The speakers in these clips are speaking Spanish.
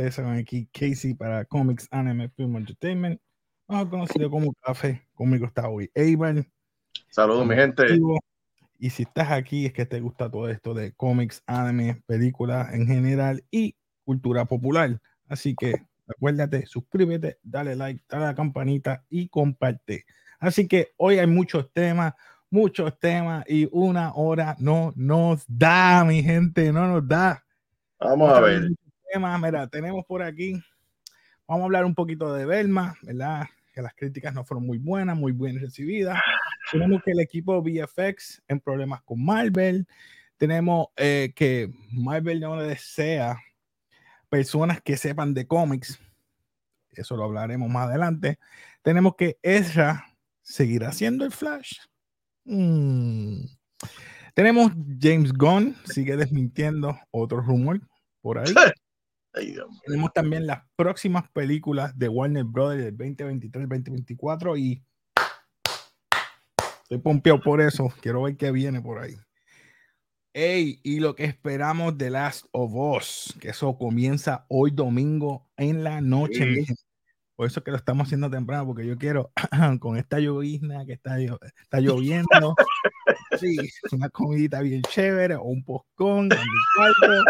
ustedes saben aquí Casey para Comics Anime Film Entertainment, más conocido como Café. Conmigo está hoy Eibar. Saludos, mi gente. Y si estás aquí es que te gusta todo esto de cómics, anime, películas en general y cultura popular. Así que acuérdate, suscríbete, dale like, dale a la campanita y comparte. Así que hoy hay muchos temas, muchos temas y una hora no nos da, mi gente, no nos da. Vamos a ver. Temas, mira, tenemos por aquí, vamos a hablar un poquito de Belma, ¿verdad? Que las críticas no fueron muy buenas, muy bien recibidas. Tenemos que el equipo VFX en problemas con Marvel. Tenemos eh, que Marvel no desea personas que sepan de cómics. Eso lo hablaremos más adelante. Tenemos que Ezra seguirá siendo el Flash. Mm. Tenemos James Gunn, sigue desmintiendo otro rumor por ahí. Tenemos también las próximas películas de Warner Brothers del 2023-2024 y estoy pompeado por eso. Quiero ver qué viene por ahí. Ey, y lo que esperamos de Last of Us, que eso comienza hoy domingo en la noche. Por eso que lo estamos haciendo temprano, porque yo quiero, con esta llovizna que está, está lloviendo, sí, una comidita bien chévere, o un postcón, en mi cuarto,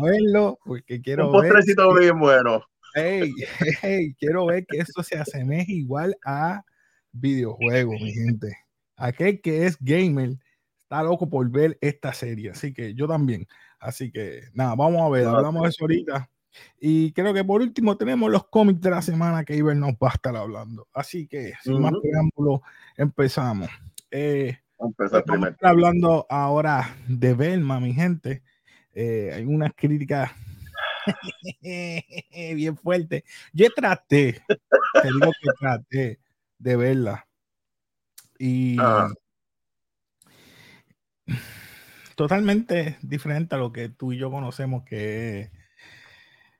verlo, porque quiero un postrecito bien bueno. Ey, ey, quiero ver que esto se asemeje igual a videojuegos, mi gente. Aquel que es gamer está loco por ver esta serie, así que yo también. Así que nada, vamos a ver, hablamos de eso ahorita. Y creo que por último tenemos los cómics de la semana que Iber nos va a estar hablando. Así que sin más preámbulo, empezamos. Eh, empezar primero. hablando ahora de Belma, mi gente. Eh, hay unas críticas bien fuertes. Yo traté, te digo que traté de verla. Y ah totalmente diferente a lo que tú y yo conocemos que es.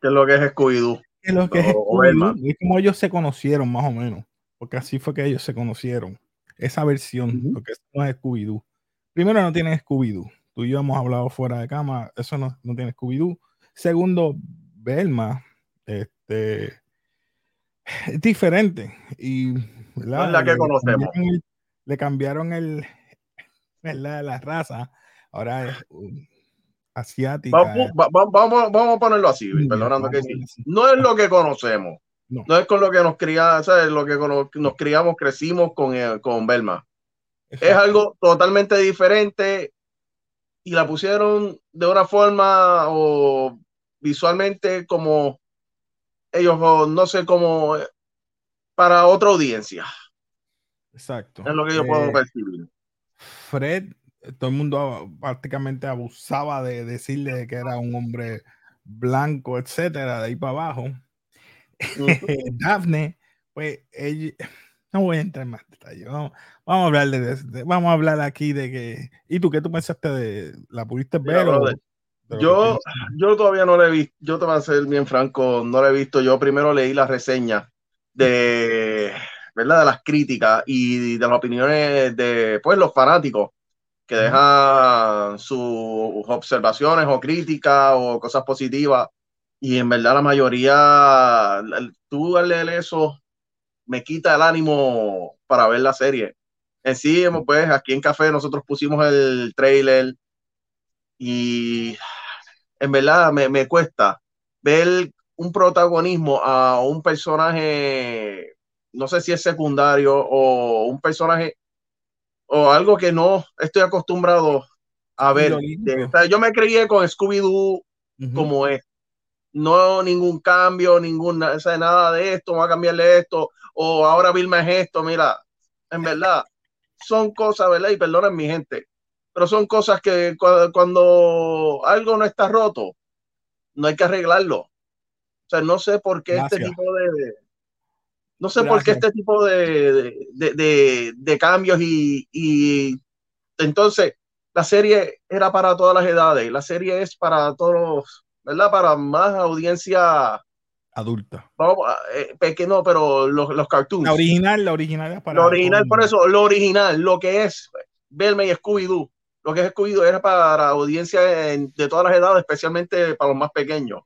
Que es lo que es Scooby-Doo. Es lo que es Es como ellos se conocieron, más o menos. Porque así fue que ellos se conocieron. Esa versión, lo que no es Scooby-Doo. Primero, no tiene Scooby-Doo. Tú y yo hemos hablado fuera de cama. Eso no, no tiene Scooby-Doo. Segundo, Belma. Este. Es diferente. Y. Es la que conocemos. le cambiaron el, ¿verdad? La raza ahora es asiática. Vamos, a ponerlo así, perdonando que No es lo que conocemos. No. es con lo que nos criamos, lo que nos criamos, crecimos con, eh, con Belma. Es algo totalmente diferente y la pusieron de una forma o visualmente como ellos, no sé, como para otra audiencia. Exacto. Es lo que yo puedo eh, percibir. Fred, todo el mundo prácticamente abusaba de decirle que era un hombre blanco, etcétera, de ahí para abajo. Daphne, pues ella, no voy a entrar más detalles. Vamos, vamos, a hablar de, vamos a hablar aquí de que. ¿Y tú qué tú pensaste de la pudiste ver? yo, yo todavía no la he visto. Yo te voy a ser bien franco, no la he visto. Yo primero leí la reseña de ¿verdad? De las críticas y de las opiniones de pues, los fanáticos que dejan sus observaciones o críticas o cosas positivas. Y en verdad la mayoría, tú al leer eso, me quita el ánimo para ver la serie. En sí, pues aquí en Café nosotros pusimos el trailer y en verdad me, me cuesta ver un protagonismo a un personaje no sé si es secundario o un personaje o algo que no estoy acostumbrado a ver. yo me crié con Scooby-Doo como es. No ningún cambio, ninguna, nada de esto, va a cambiarle esto, o ahora Vilma es esto, mira, en verdad, son cosas, ¿verdad? Y perdonen mi gente, pero son cosas que cuando, algo no está roto, no hay que arreglarlo. O sea, no sé por qué este tipo de, no sé por qué este tipo de, cambios y, entonces la serie era para todas las edades, la serie es para todos, ¿verdad? Para más audiencia adulta. Eh, pequeño, pero los, los, cartoons. La original, la original es para. Lo original, por eso, lo original, lo que es Belme y Scooby-Doo. lo que es escogido era para audiencia de todas las edades, especialmente para los más pequeños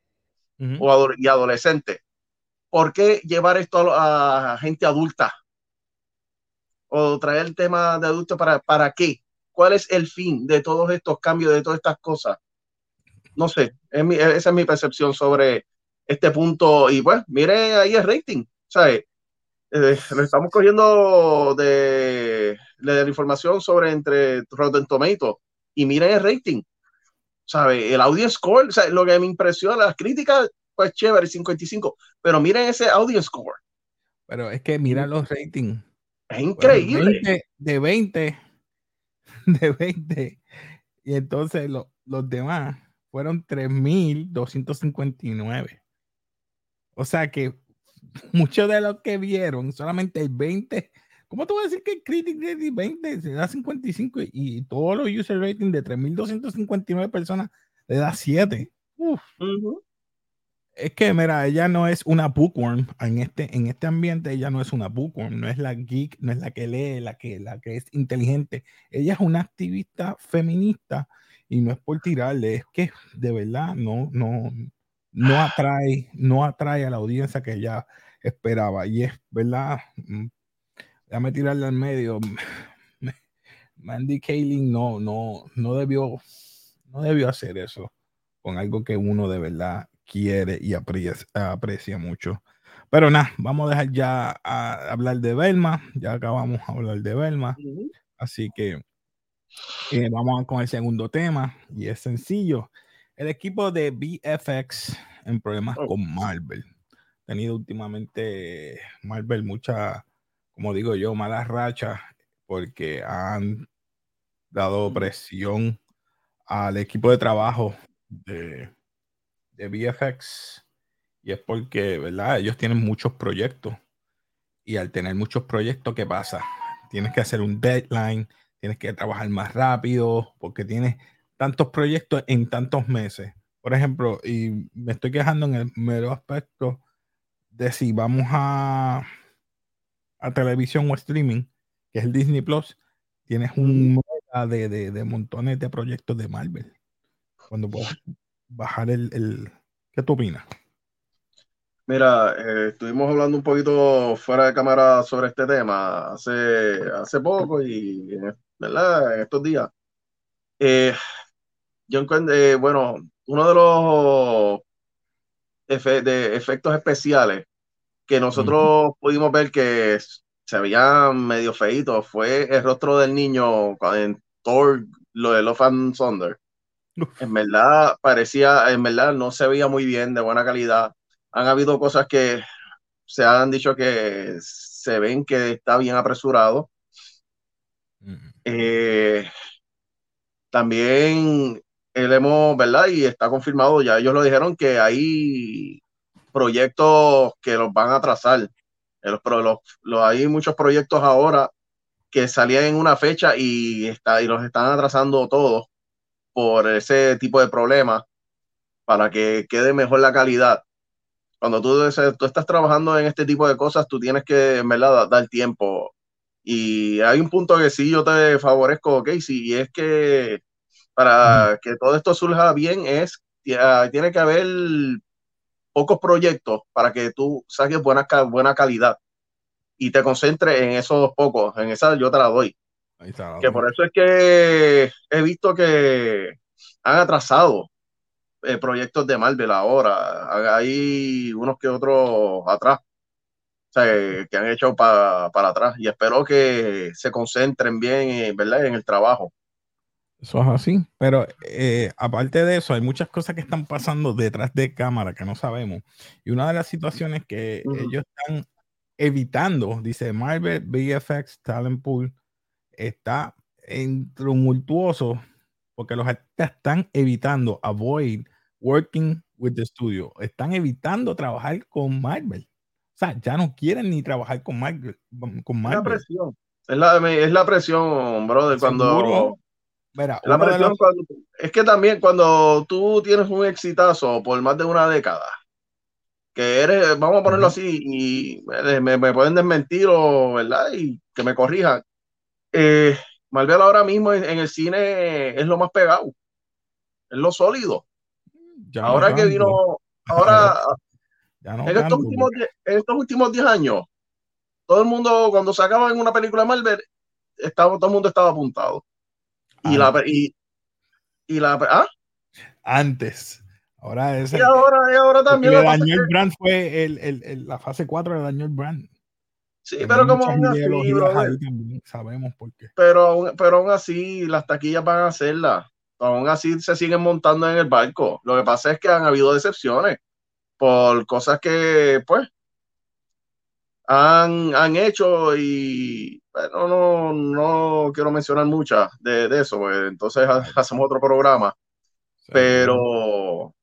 o y adolescentes. ¿Por qué llevar esto a, gente adulta? O traer el tema de adultos para, para qué? ¿Cuál es el fin de todos estos cambios, de todas estas cosas? No sé, esa es mi percepción sobre este punto. Y pues, mire ahí el rating. ¿sabes? Eh, lo estamos cogiendo de, de, la información sobre entre Rotten Tomatoes y miren el rating. ¿Sabe? El audience score, lo que me impresiona, las críticas, pues chévere, 55, pero miren ese audience score. Pero es que mira los ratings. Es increíble. de 20, de 20, y entonces los demás fueron 3.259. O sea que muchos de los que vieron, solamente el 20, ¿cómo tú vas a decir que el Critic Rating 20 se da 55 y todos los user rating de 3.259 personas le da 7? Es que, mira, ella no es una bookworm en este, en este ambiente, ella no es una bookworm, no es la geek, no es la que lee, la que, la que es inteligente. Ella es una activista feminista y no es por tirarle, es que de verdad no, no, no atrae, no atrae a la audiencia que ella esperaba. Y es verdad, mm, déjame tirarle al medio. Mandy Kaling no, no, no debió, no debió hacer eso con algo que uno de verdad quiere y aprecia, mucho. Pero nada, vamos a dejar ya a hablar de Belma. Ya acabamos de hablar de Belma. Así que eh, vamos con el segundo tema y es sencillo. El equipo de VFX en problemas oh. con Marvel. Ha tenido últimamente Marvel mucha, como digo yo, malas rachas porque han dado presión al equipo de trabajo de, de VFX y es porque, ¿verdad? Ellos tienen muchos proyectos y al tener muchos proyectos, ¿qué pasa? Tienes que hacer un deadline, tienes que trabajar más rápido porque tienes tantos proyectos en tantos meses. Por ejemplo, y me estoy quejando en el mero aspecto de si vamos a, a televisión o streaming, que es el Disney Plus, tienes un de, de, de, montones de proyectos de Marvel. Cuando puedes bajar el, el... ¿Qué tú opinas? Mira, eh, estuvimos hablando un poquito fuera de cámara sobre este tema hace, hace poco y, ¿verdad? En estos días. Eh, yo encuentro, eh, bueno, uno de los de efectos especiales que nosotros pudimos ver que se veían medio feitos fue el rostro del niño en Thor, lo de Love and Thunder. En verdad parecía, en verdad no se veía muy bien, de buena calidad. Han habido cosas que se han dicho que se ven que está bien apresurado. Eh, también él hemos, ¿verdad? Y está confirmado, ya ellos lo dijeron que hay proyectos que los van a trazar. Los, los, hay muchos proyectos ahora que salían en una fecha y, está, y los están atrasando todos por ese tipo de problemas para que quede mejor la calidad. Cuando tú, tú estás trabajando en este tipo de cosas, tú tienes que, en verdad, dar tiempo. Y hay un punto que sí yo te favorezco, Casey, y es que para que todo esto surja bien es, ah, tiene que haber pocos proyectos para que tú saques buena, buena calidad y te concentres en esos pocos, en esa yo te la doy. Que por eso es que he visto que han atrasado eh, proyectos de Marvel ahora. Hay unos que otros atrás. O sea, que han hecho para atrás y espero que se concentren bien ¿verdad? en el trabajo eso es así. Pero eh, aparte de eso, hay muchas cosas que están pasando detrás de cámara que no sabemos. Y una de las situaciones que ellos están evitando, dice Marvel VFX Talent Pool, está en tumultuoso porque los artistas están evitando avoid working with the studio. Están evitando trabajar con Marvel. O sea, ya no quieren ni trabajar con Marvel. Con Marvel. La presión. Es la, es la presión, brother, cuando es que también cuando tú tienes un exitazo por más de una década, que eres, vamos a ponerlo así, y me, pueden desmentir o, ¿verdad? Y que me corrijan. Eh, Marvel ahora mismo en, el cine es lo más pegado, es lo sólido. ahora que vino, ahora, en, estos últimos, en estos últimos 10 años, todo el mundo, cuando sacaban una película de Marvel, estaba, todo el mundo estaba apuntado. Y la, y, y la, ¿ah? Antes. Ahora es. Y ahora, y ahora también. Le dañó el brand fue el, el, la fase 4 de daño el brand. Sí, pero como aún así, sabemos por qué. Pero, pero aún así, las taquillas van a hacerla. Aún así se siguen montando en el barco. Lo que pasa es que han habido decepciones por cosas que, pues, han, han hecho y bueno, no, no quiero mencionar muchas de, de, eso, pues, entonces hacemos otro programa. Pero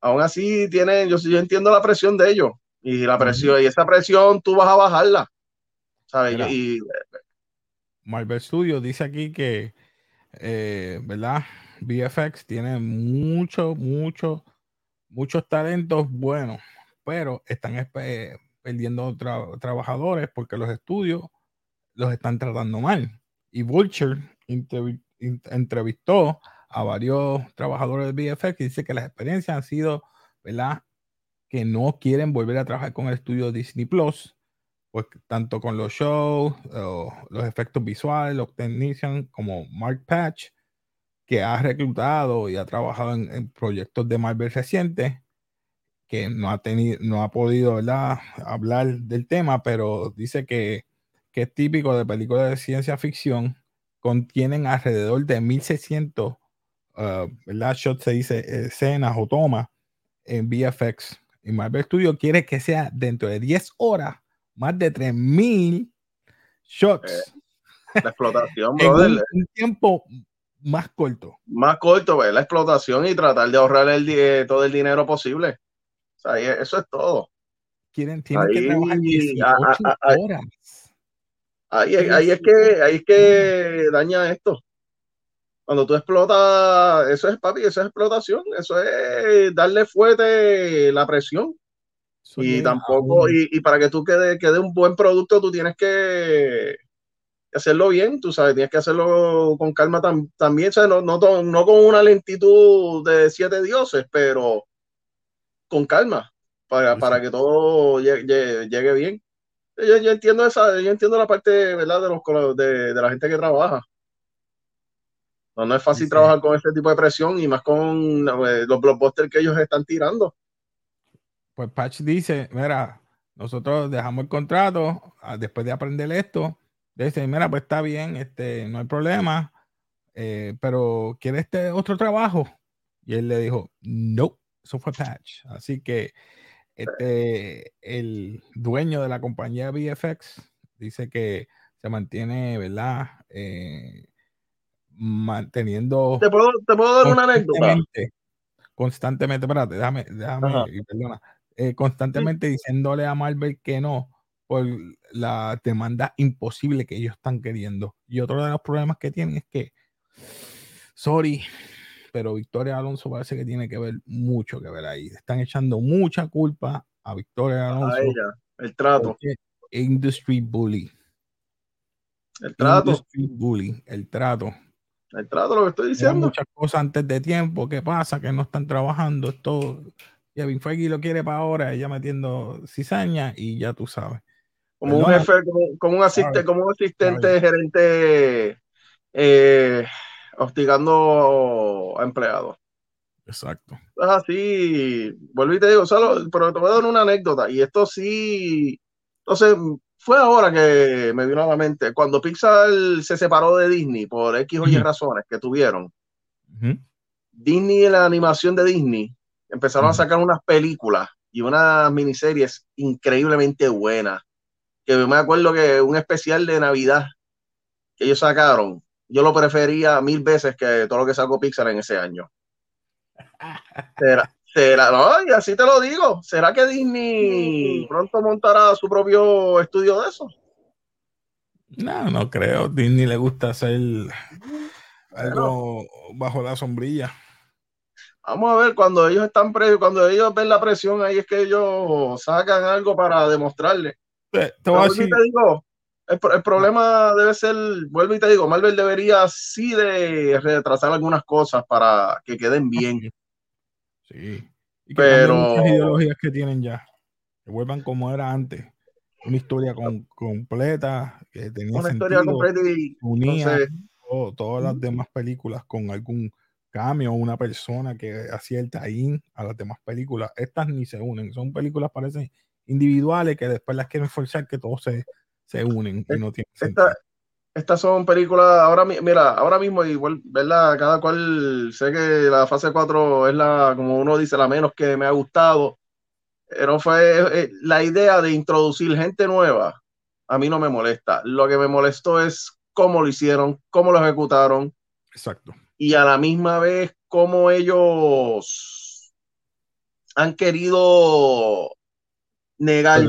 aún así tienen, yo, yo entiendo la presión de ellos y la presión, y esa presión tú vas a bajarla. ¿sabes? y, Marvel Studios dice aquí que, eh, ¿verdad? VFX tiene mucho, mucho, muchos talentos buenos, pero están perdiendo trabajadores porque los estudios los están tratando mal. Y Vulture entrevistó a varios trabajadores de VFX y dice que las experiencias han sido, ¿verdad? Que no quieren volver a trabajar con el estudio Disney Plus, pues tanto con los shows, los efectos visuales, los technicians, como Mark Patch, que ha reclutado y ha trabajado en, proyectos de Marvel recientes, que no ha tenido, no ha podido hablar del tema, pero dice que, que es típico de películas de ciencia ficción, contienen alrededor de 1600 uh, ¿verdad? shots, se dice, escenas o tomas en VFX y Marvel Studio quiere que sea dentro de 10 horas, más de 3000 shots. Eh, la explotación, brother. un, un, tiempo más corto. Más corto, ver la explotación y tratar de ahorrar el, eh, todo el dinero posible. O sea, eso es todo. Quieren, tienen que trabajar 18 horas. Ahí, ahí, es que, ahí es que daña esto. Cuando tú explotas, eso es papi, eso es explotación, eso es darle fuerte la presión. y tampoco, y, para que tú quede, quede un buen producto, tú tienes que hacerlo bien, tú sabes, tienes que hacerlo con calma también, No, no, no, con una lentitud de siete dioses, pero con calma, para, para que todo llegue, llegue bien. Yo, yo, entiendo esa, yo entiendo la parte, ¿verdad? De los de, de la gente que trabaja. No, es fácil trabajar con este tipo de presión y más con eh, los blockbusters que ellos están tirando. Pues Patch dice, mira, nosotros dejamos el contrato ah, después de aprender esto. Dice, mira, pues está bien, este, no hay problema, eh, pero ¿quiere este otro trabajo? Y él le dijo, no, eso fue Patch. Así que este, el dueño de la compañía VFX dice que se mantiene, ¿verdad? Eh, manteniendo. ¿Te puedo, te puedo dar una anécdota? Constantemente, espérate, déjame, déjame, perdona. Eh, constantemente diciéndole a Marvel que no por la demanda imposible que ellos están queriendo. Y otro de los problemas que tienen es que, sorry, pero Victoria Alonso parece que tiene que ver mucho que ver ahí. Están echando mucha culpa a Victoria Alonso. A ella, el trato. Industry bully. El trato. Industry bully, el trato. El trato, lo que estoy diciendo. muchas cosas antes de tiempo. ¿Qué pasa? Que no están trabajando. Esto. Kevin Feige lo quiere para ahora, ella metiendo cizaña y ya tú sabes. Como un jefe, como, un asistente, como un asistente gerente eh, hostigando a empleados. Exacto. Es así, vuelvo y te digo, solo, pero te voy a dar una anécdota, y esto sí, entonces, fue ahora que me vino a la mente, cuando Pixar se separó de Disney por X o Y razones que tuvieron, Disney y la animación de Disney empezaron a sacar unas películas y unas miniseries increíblemente buenas. Que me acuerdo que un especial de Navidad que ellos sacaron, yo lo prefería mil veces que todo lo que sacó Pixar en ese año. Era, ¿Será? No, y así te lo digo. ¿Será que Disney pronto montará su propio estudio de eso? No, no creo. Disney le gusta hacer algo bajo la sombrilla. Vamos a ver, cuando ellos están pre cuando ellos ven la presión, ahí es que ellos sacan algo para demostrarle. Te, voy a decir, te digo, el, problema debe ser, vuelvo y te digo, Marvel debería sí de retrasar algunas cosas para que queden bien. Sí. Y que pero las ideologías que tienen ya, que vuelvan como era antes. Una historia completa, que tenía una historia completa y unía todas las demás películas con algún cambio, una persona que hacía el tie a las demás películas. Estas ni se unen, son películas parecen individuales que después las quieren forzar que todos se, se unen y no tienen sentido. Estas son películas, ahora mira, ahora mismo igual, ¿verdad? Cada cual, sé que la fase 4 es la, como uno dice, la menos que me ha gustado, pero fue eh, la idea de introducir gente nueva, a mí no me molesta. Lo que me molestó es cómo lo hicieron, cómo lo ejecutaron. Exacto. Y a la misma vez, cómo ellos han querido negar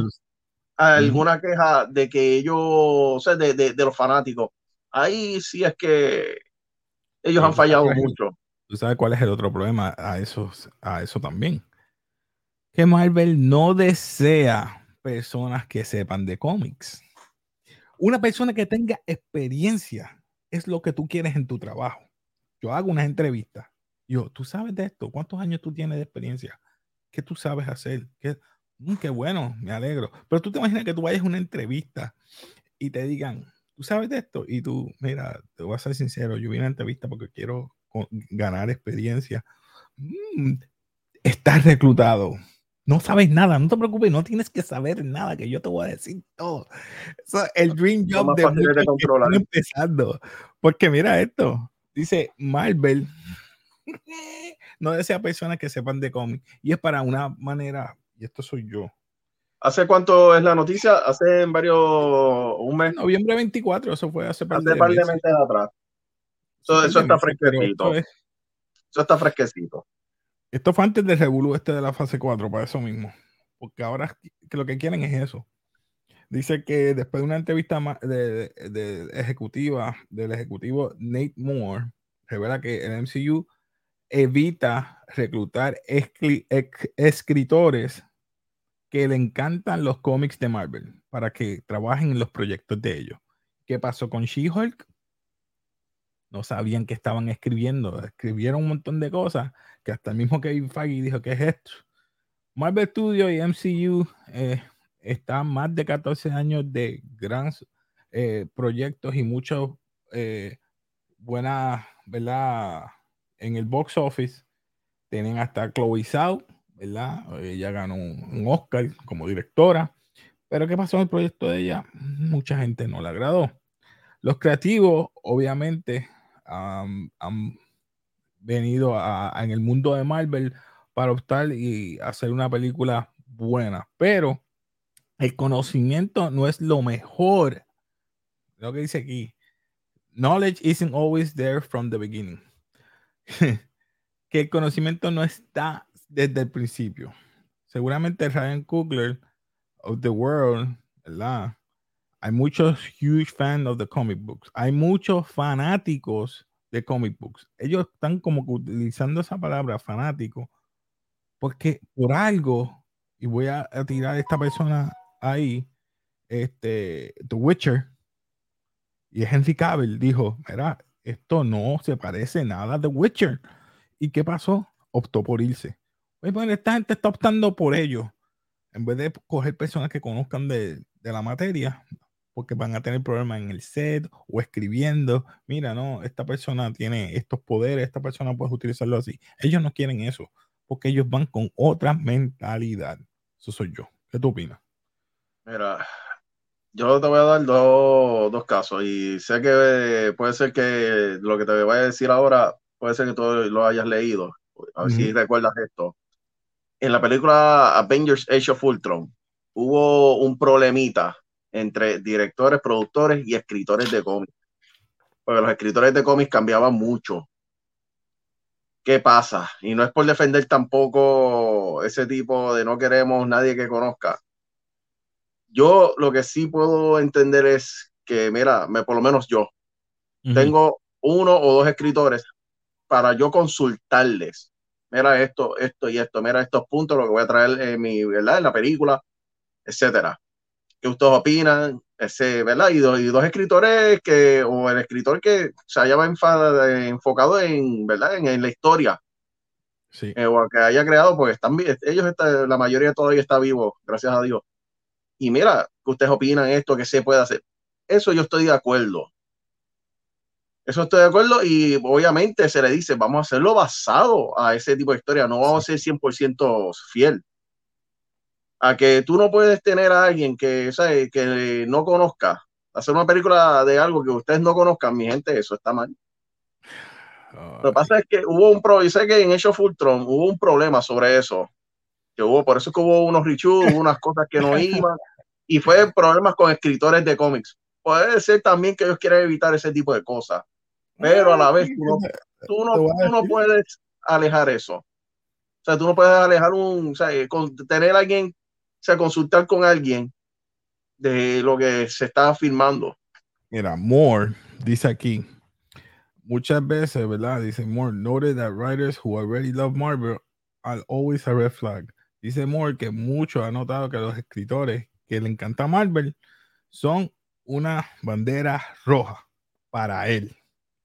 alguna queja de que ellos, o sea, de, de, los fanáticos. Ahí sí es que ellos han fallado mucho. ¿Tú sabes cuál es el otro problema a eso, a eso también? Que Marvel no desea personas que sepan de cómics. Una persona que tenga experiencia es lo que tú quieres en tu trabajo. Yo hago unas entrevistas. Yo, ¿tú sabes de esto? ¿Cuántos años tú tienes de experiencia? ¿Qué tú sabes hacer? ¿Qué, Mm, qué bueno, me alegro. Pero tú te imaginas que tú vayas a una entrevista y te digan, ¿tú sabes de esto? Y tú, mira, te voy a ser sincero, yo vine a una entrevista porque quiero ganar experiencia. Mm, estás reclutado. No sabes nada, no te preocupes, no tienes que saber nada, que yo te voy a decir todo. Eso es el dream job de, de controlar. empezando. Porque mira esto, dice Marvel, no desea personas que sepan de cómic y es para una manera y esto soy yo. ¿Hace cuánto es la noticia? Hace en varios, un mes. Noviembre 24, eso fue hace par de, par de meses atrás. Eso, está fresquecito. Eso está fresquecito. Esto fue antes del revuelo este de la fase 4, para eso mismo. Porque ahora que lo que quieren es eso. Dice que después de una entrevista de, de, ejecutiva del ejecutivo Nate Moore, revela que el MCU evita reclutar escritores que le encantan los cómics de Marvel para que trabajen en los proyectos de ellos. ¿Qué pasó con She-Hulk? No sabían que estaban escribiendo. Escribieron un montón de cosas que hasta el mismo Kevin Feige dijo, ¿qué es esto? Marvel Studios y MCU eh, están más de 14 años de grandes eh, proyectos y muchos eh, buenas, ¿verdad? En el box office tienen hasta Chloe Zhao, ¿verdad? Ella ganó un, Oscar como directora. Pero ¿qué pasó en el proyecto de ella? Mucha gente no le agradó. Los creativos, obviamente, han venido en el mundo de Marvel para optar y hacer una película buena. Pero el conocimiento no es lo mejor. Lo que dice aquí. Knowledge isn't always there from the beginning. que el conocimiento no está desde el principio. Seguramente Ryan Coogler of the World, ¿verdad? Hay muchos huge fans of the comic books. Hay muchos fanáticos de comic books. Ellos están como utilizando esa palabra fanático porque por algo, y voy a, tirar a esta persona ahí, este, The Witcher, y Henry Cavill dijo, mira, esto no se parece nada a The Witcher. ¿Y qué pasó? Optó por irse. Esta gente está optando por ello. En vez de coger personas que conozcan de, la materia, porque van a tener problemas en el set o escribiendo. Mira, no, esta persona tiene estos poderes, esta persona puede utilizarlo así. Ellos no quieren eso, porque ellos van con otra mentalidad. Eso soy yo. ¿Qué tú opinas? Mira, yo te voy a dar dos, dos casos y sé que puede ser que lo que te voy a decir ahora puede ser que tú lo hayas leído. A ver si recuerdas esto en la película Avengers Age of Ultron hubo un problemita entre directores, productores y escritores de cómics. Porque los escritores de cómics cambiaban mucho. ¿Qué pasa? Y no es por defender tampoco ese tipo de no queremos nadie que conozca. Yo lo que sí puedo entender es que, mira, me, por lo menos yo, tengo uno o dos escritores para yo consultarles mira esto, esto y esto, mira estos puntos, lo que voy a traer en mi, ¿verdad? En la película, etcétera. ¿Qué ustedes opinan? ese, ¿verdad? Y dos, y dos escritores que, o el escritor que se haya enfocado en, ¿verdad? En, la historia. Sí. Eh, o que haya creado, porque están, ellos, está, la mayoría todavía está vivo, gracias a Dios. Y mira, que ustedes opinan esto, que se puede hacer. Eso yo estoy de acuerdo. Eso estoy de acuerdo y obviamente se le dice, vamos a hacerlo basado a ese tipo de historia, no vamos a ser 100% fiel. A que tú no puedes tener a alguien que, ¿sabe? que no conozca, hacer una película de algo que ustedes no conozcan, mi gente, eso está mal. Lo que pasa es que hubo un problema, sé que en Age of Ultron hubo un problema sobre eso, que hubo, por eso que hubo unos reshoots, hubo unas cosas que no iban, y fue problemas con escritores de cómics. Puede ser también que ellos quieren evitar ese tipo de cosas pero a la vez tú no, tú no, puedes alejar eso. O sea, tú no puedes alejar un, o sea, tener a alguien, o sea, consultar con alguien de lo que se está filmando. Mira, Moore dice aquí, muchas veces, ¿verdad? Dice Moore, noted that writers who already love Marvel are always a red flag. Dice Moore que muchos han notado que los escritores que le encanta Marvel son una bandera roja para él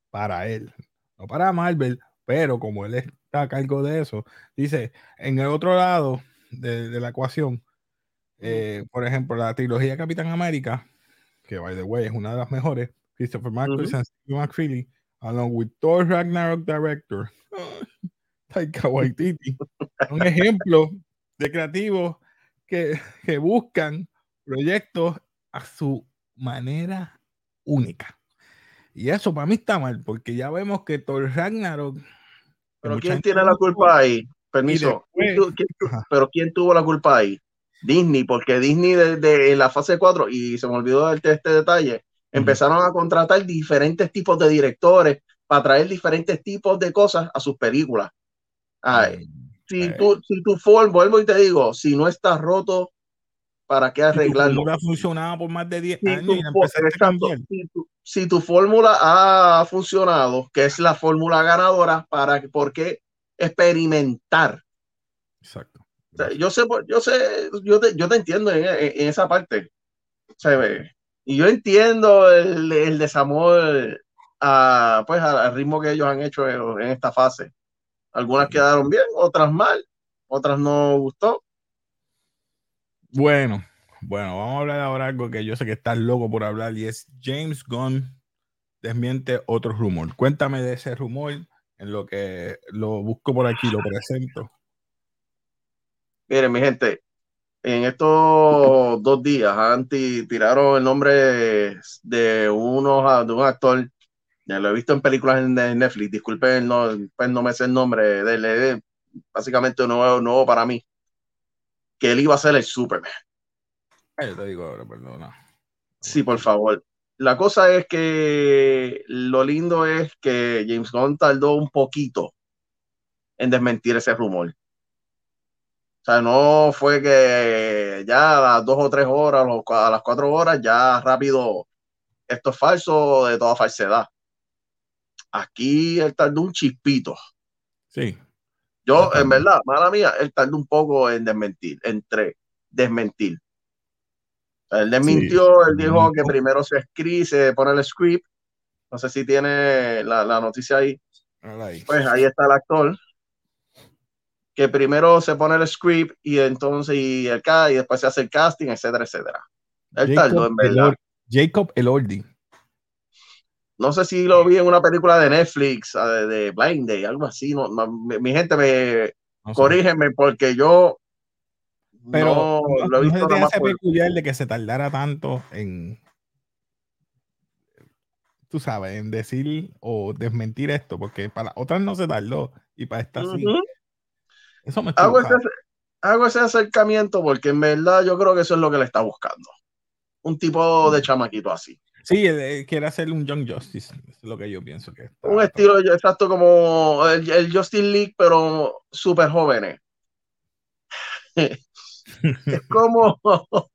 para él, no para Marvel, pero como él está a cargo de eso, dice, en el otro lado de, la ecuación, eh, por ejemplo, la trilogía Capitán América, que by the way es una de las mejores, Christopher Marcus y Steve McFeely, along with Thor Ragnarok Director, Taika Waititi, un ejemplo de creativos que, que buscan proyectos a su manera única. Y eso para mí está mal, porque ya vemos que Thor Ragnarok. Pero ¿quién tiene la culpa ahí? Permiso. pero ¿quién tuvo la culpa ahí? Disney, porque Disney desde en la fase 4, y se me olvidó este, este detalle, empezaron a contratar diferentes tipos de directores para traer diferentes tipos de cosas a sus películas. Ay, si, tú, si tu form, vuelvo y te digo, si no estás roto, ¿para qué arreglarlo? Si tu funcionado por más de 10 años y si tu fórmula ha funcionado, que es la fórmula ganadora, para por qué experimentar. Exacto. yo sé, yo sé, yo te, yo te entiendo en, esa parte. Y yo entiendo el, desamor a, pues, al ritmo que ellos han hecho en, esta fase. Algunas quedaron bien, otras mal, otras no gustó. Bueno, bueno, vamos a hablar ahora algo que yo sé que estás loco por hablar y es James Gunn desmiente otro rumor. Cuéntame de ese rumor en lo que lo busco por aquí, lo presento. Miren, mi gente, en estos dos días antes tiraron el nombre de, uno, de un actor, ya lo he visto en películas en Netflix, disculpen, no, pues no me sé el nombre de él, básicamente nuevo, nuevo para mí, que él iba a ser el Superman. Yo te digo ahora, perdona. Sí, por favor. La cosa es que lo lindo es que James Gunn tardó un poquito en desmentir ese rumor. O sea, no fue que ya a las dos o tres horas, a las cuatro horas, ya rápido, esto es falso de toda falsedad. Aquí él tardó un chispito. Sí. Yo, en verdad, mala mía, él tardó un poco en desmentir, entre desmentir. Él desmintió, él dijo que primero se escribe, se pone el script. No sé si tiene la, noticia ahí. Pues ahí está el actor. Que primero se pone el script y entonces y el y después se hace el casting, etcétera, etcétera. Él tardó en verdad. Jacob Elordi. No sé si lo vi en una película de Netflix, de, Blind Day, algo así. No, mi, gente me corrígeme porque yo pero no, lo he visto no se peculiar de que se tardara tanto en, tú sabes, en decir o desmentir esto, porque para otras no se tardó y para esta sí. Eso me hago ese, hago ese acercamiento porque en verdad yo creo que eso es lo que le está buscando. Un tipo de chamaquito así. Sí, quiere hacer un Young Justice, es lo que yo pienso que Un estilo exacto como el, el Justice League, pero súper jóvenes. es como.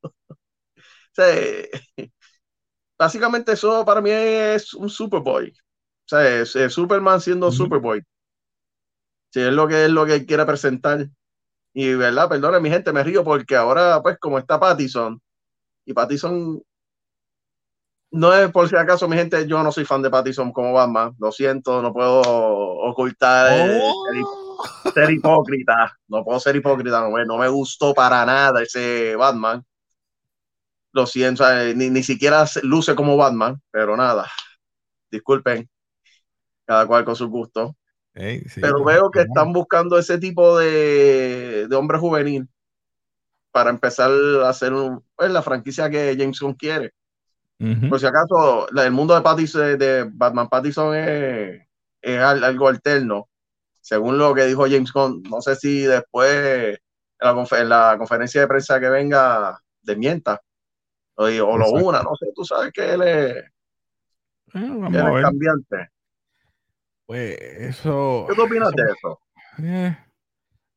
básicamente, eso para mí es un Superboy. O sea, es, Superman siendo Superboy. Si es lo que es lo que quiere presentar. Y verdad, perdone mi gente, me río porque ahora, pues, como está Pattison, y Pattison no es por si acaso, mi gente, yo no soy fan de Pattinson como Batman. Lo siento, no puedo ocultar oh. ser, hipócrita. No puedo ser hipócrita, no me, no me gustó para nada ese Batman. Lo siento, ni, ni siquiera luce como Batman, pero nada. Disculpen, cada cual con su gusto. pero veo que están buscando ese tipo de, de hombre juvenil para empezar a hacer pues, la franquicia que James Por si acaso, el mundo de, Pattinson, de Batman Pattinson es, es, algo alterno, según lo que dijo James Gunn. No sé si después en la, conferencia de prensa que venga desmienta o, o lo una, no sé, tú sabes que él es, eh, cambiante. Pues eso. ¿Qué opinas de eso? Eh,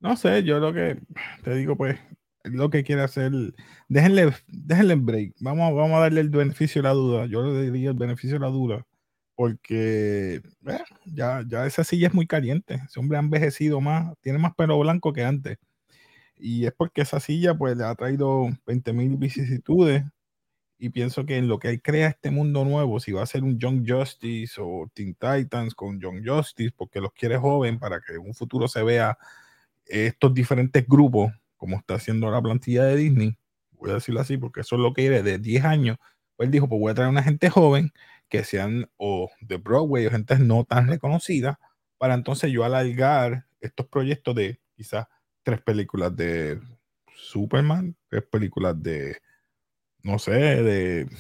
no sé, yo lo que te digo, pues, lo que quiere hacer, déjenle, déjenle break. Vamos, vamos a darle el beneficio de la duda. Yo le diría el beneficio de la duda, porque eh, ya, ya esa silla es muy caliente. Ese hombre ha envejecido más, tiene más pelo blanco que antes. Y es porque esa silla pues le ha traído 20 mil vicisitudes. Y pienso que en lo que crea este mundo nuevo, si va a ser un Young Justice o Teen Titans con Young Justice, porque los quiere joven para que en un futuro se vea estos diferentes grupos como está haciendo la plantilla de Disney, voy a decirlo así porque eso es lo que quiere de 10 años, pues él dijo, pues voy a traer una gente joven que sean o de Broadway o gente no tan reconocida, para entonces yo alargar estos proyectos de quizás tres películas de Superman, tres películas de, no sé, de,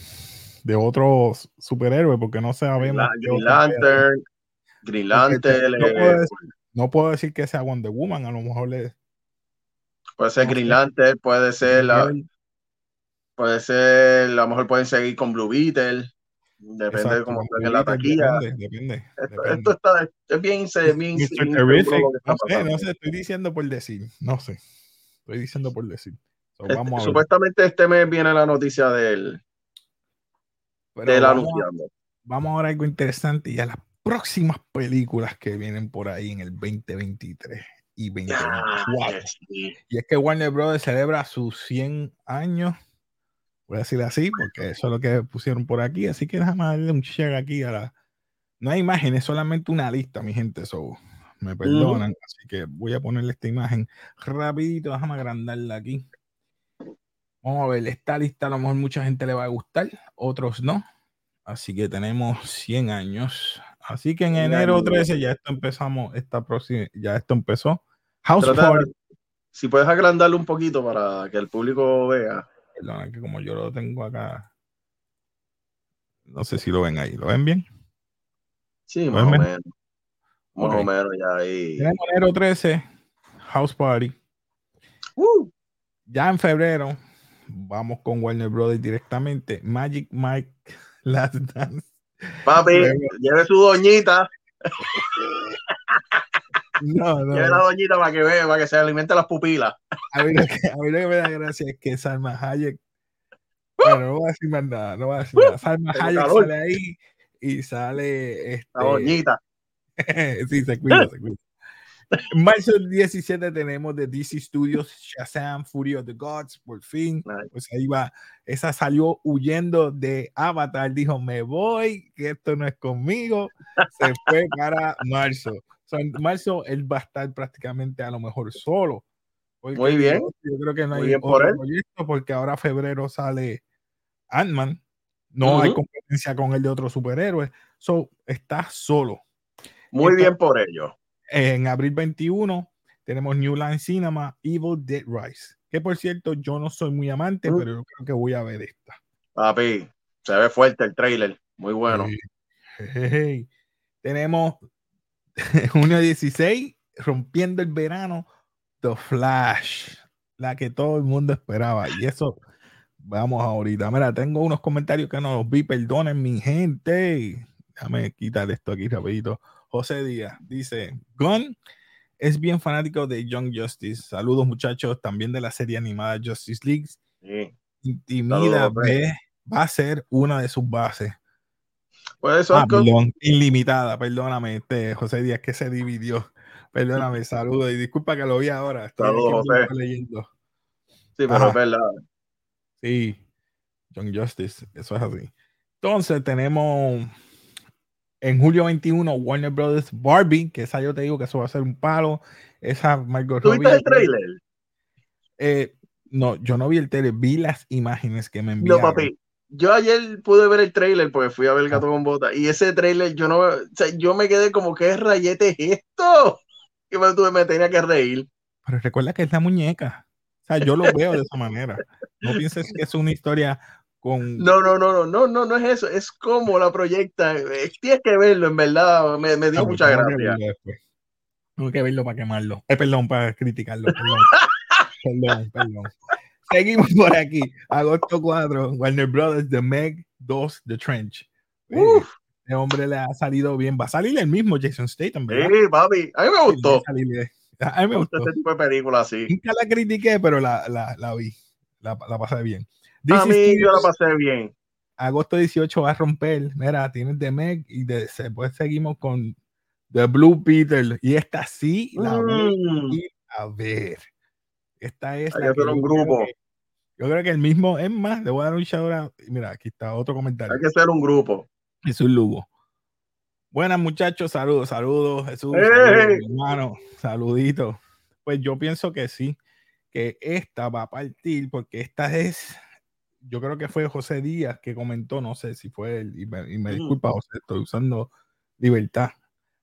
de otros superhéroes, porque no sabemos. Green Lantern, Green Lantern. No, puedo decir, no puedo decir que sea Wonder Woman, a lo mejor le Puede ser Green Lantern, puede ser la, puede ser, a lo mejor pueden seguir con Blue Beetle, depende de cómo en la taquilla. Depende, esto, está, es bien, bien, no, sé, no sé, estoy diciendo por decir, no sé, estoy diciendo por decir. Este, supuestamente este mes viene la noticia del, del anunciando. Vamos a ver algo interesante y a las próximas películas que vienen por ahí en el 2023 y 24. Y es que Warner Brothers celebra sus 100 años. Voy a decir así, porque eso es lo que pusieron por aquí. Así que déjame darle un share aquí a la. No hay imágenes, solamente una lista, mi gente. So, me perdonan. Así que voy a ponerle esta imagen rapidito. Déjame agrandarla aquí. Vamos a ver, esta lista a lo mejor mucha gente le va a gustar, otros no. Así que tenemos 100 años. Así que en enero 13 ya esto empezamos, esta próxima, ya esto empezó. House Party. Si puedes agrandarlo un poquito para que el público vea. Perdona, que como yo lo tengo acá. No sé si lo ven ahí. ¿Lo ven bien? Sí, más o menos. Más o menos ya ahí. Tenemos enero 13, House Party. Uh. Ya en febrero, vamos con Warner Brothers directamente. Magic Mike Last Dance. Papi, lleve su doñita. No, no. Lleve la doñita para que vea, para que se alimente las pupilas. A mí, lo que, a mí lo que me da gracia es que Salma Hayek. Bueno, no voy a decir más nada, no voy a decir nada. Salma Hayek sale ahí y sale. Este... La doñita. sí, se cuida, se cuida. Marzo 17 tenemos de DC Studios Shazam Fury of the Gods, por fin. Pues ahí va. Esa salió huyendo de Avatar, dijo: Me voy, que esto no es conmigo. Se fue para marzo en marzo él va a estar prácticamente a lo mejor solo. Muy bien. Yo, creo que no hay otro proyecto porque ahora febrero sale Ant-Man. No hay competencia con el de otro superhéroe. So, está solo. Muy bien por ello. En abril 21 tenemos New Line Cinema, Evil Dead Rise. Que por cierto, yo no soy muy amante, pero yo creo que voy a ver esta. Papi, se ve fuerte el trailer. Muy bueno. Tenemos junio 16, rompiendo el verano, The Flash, la que todo el mundo esperaba. Y eso, vamos ahorita. Mira, tengo unos comentarios que no los vi, perdonen mi gente. Déjame quitar esto aquí rapidito. José Díaz dice, Gun es bien fanático de Young Justice. Saludos muchachos, también de la serie animada Justice League. Intimida va a ser una de sus bases. Pues ah, perdón, ilimitada, perdóname, este, José Díaz, que se dividió. Perdóname, saludo y disculpa que lo vi ahora. Estoy Saludos, José. leyendo. Sí, pero es verdad. Sí, John Justice, eso es así. Entonces tenemos en julio 21 Warner Brothers Barbie, que esa yo te digo que eso va a ser un palo. Esa Margot ¿Tú viste el trailer? Eh, no, yo no vi el trailer, vi las imágenes que me enviaron. No, papi. Yo ayer pude ver el trailer porque fui a ver el gato con bota y ese trailer yo no, o sea, yo me quedé como que rayete es esto y me, tuve, me tenía que reír. Pero recuerda que es la muñeca. O sea, yo lo veo de esa manera. No pienses que es una historia con... No, no, no, no, no, no, no es eso. Es como la proyecta. Tienes que verlo, en verdad. Me, me dio ah, mucha gracia. Tengo que verlo para quemarlo. Eh, perdón, para criticarlo. Perdón, perdón, perdón. Seguimos por aquí. Agosto 4, Warner Brothers, The Meg 2, The Trench. Uf. Este hombre le ha salido bien. Va a salir el mismo Jason Statham, ¿verdad? Sí, papi. A mí me gustó. A mí me gustó. Este tipo de película así. Nunca la critiqué, pero la, la, la vi. La, la, pasé bien. A mí yo la pasé bien. Agosto 18 va a romper. Mira, tienes The Meg y después seguimos con The Blue Beetle. Y esta sí la voy a mm. ver. Esta es Hay la que un grupo. yo creo que el mismo, es más, le voy a dar un shout Mira, aquí está otro comentario. Hay que ser un grupo. Jesús Lugo. Buenas muchachos, saludos, saludos, Jesús, hermano, saludito. Pues yo pienso que sí, que esta va a partir porque esta es, yo creo que fue José Díaz que comentó, no sé si fue él, y me, disculpa José, estoy usando libertad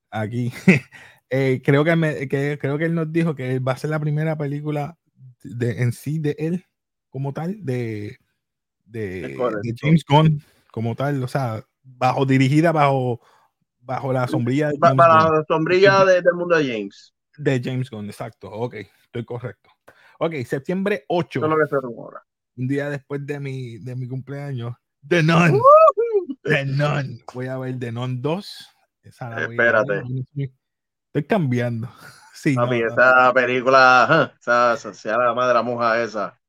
aquí. Eh, creo, que, que, creo que él nos dijo que va a ser la primera película de, en sí de él como tal, de, de, de James Gunn como tal, o sea, bajo dirigida bajo bajo la sombrilla de James bajo la sombrilla del mundo de James. De James Gunn exacto ok estoy correcto. Ok septiembre 8 Eso es lo que un día después de mi de mi cumpleaños The Nun. The Nun. Voy a ver The Nun 2 espérate. Estoy cambiando. Sí Papi, esa película esa, esa, la madre la muja esa.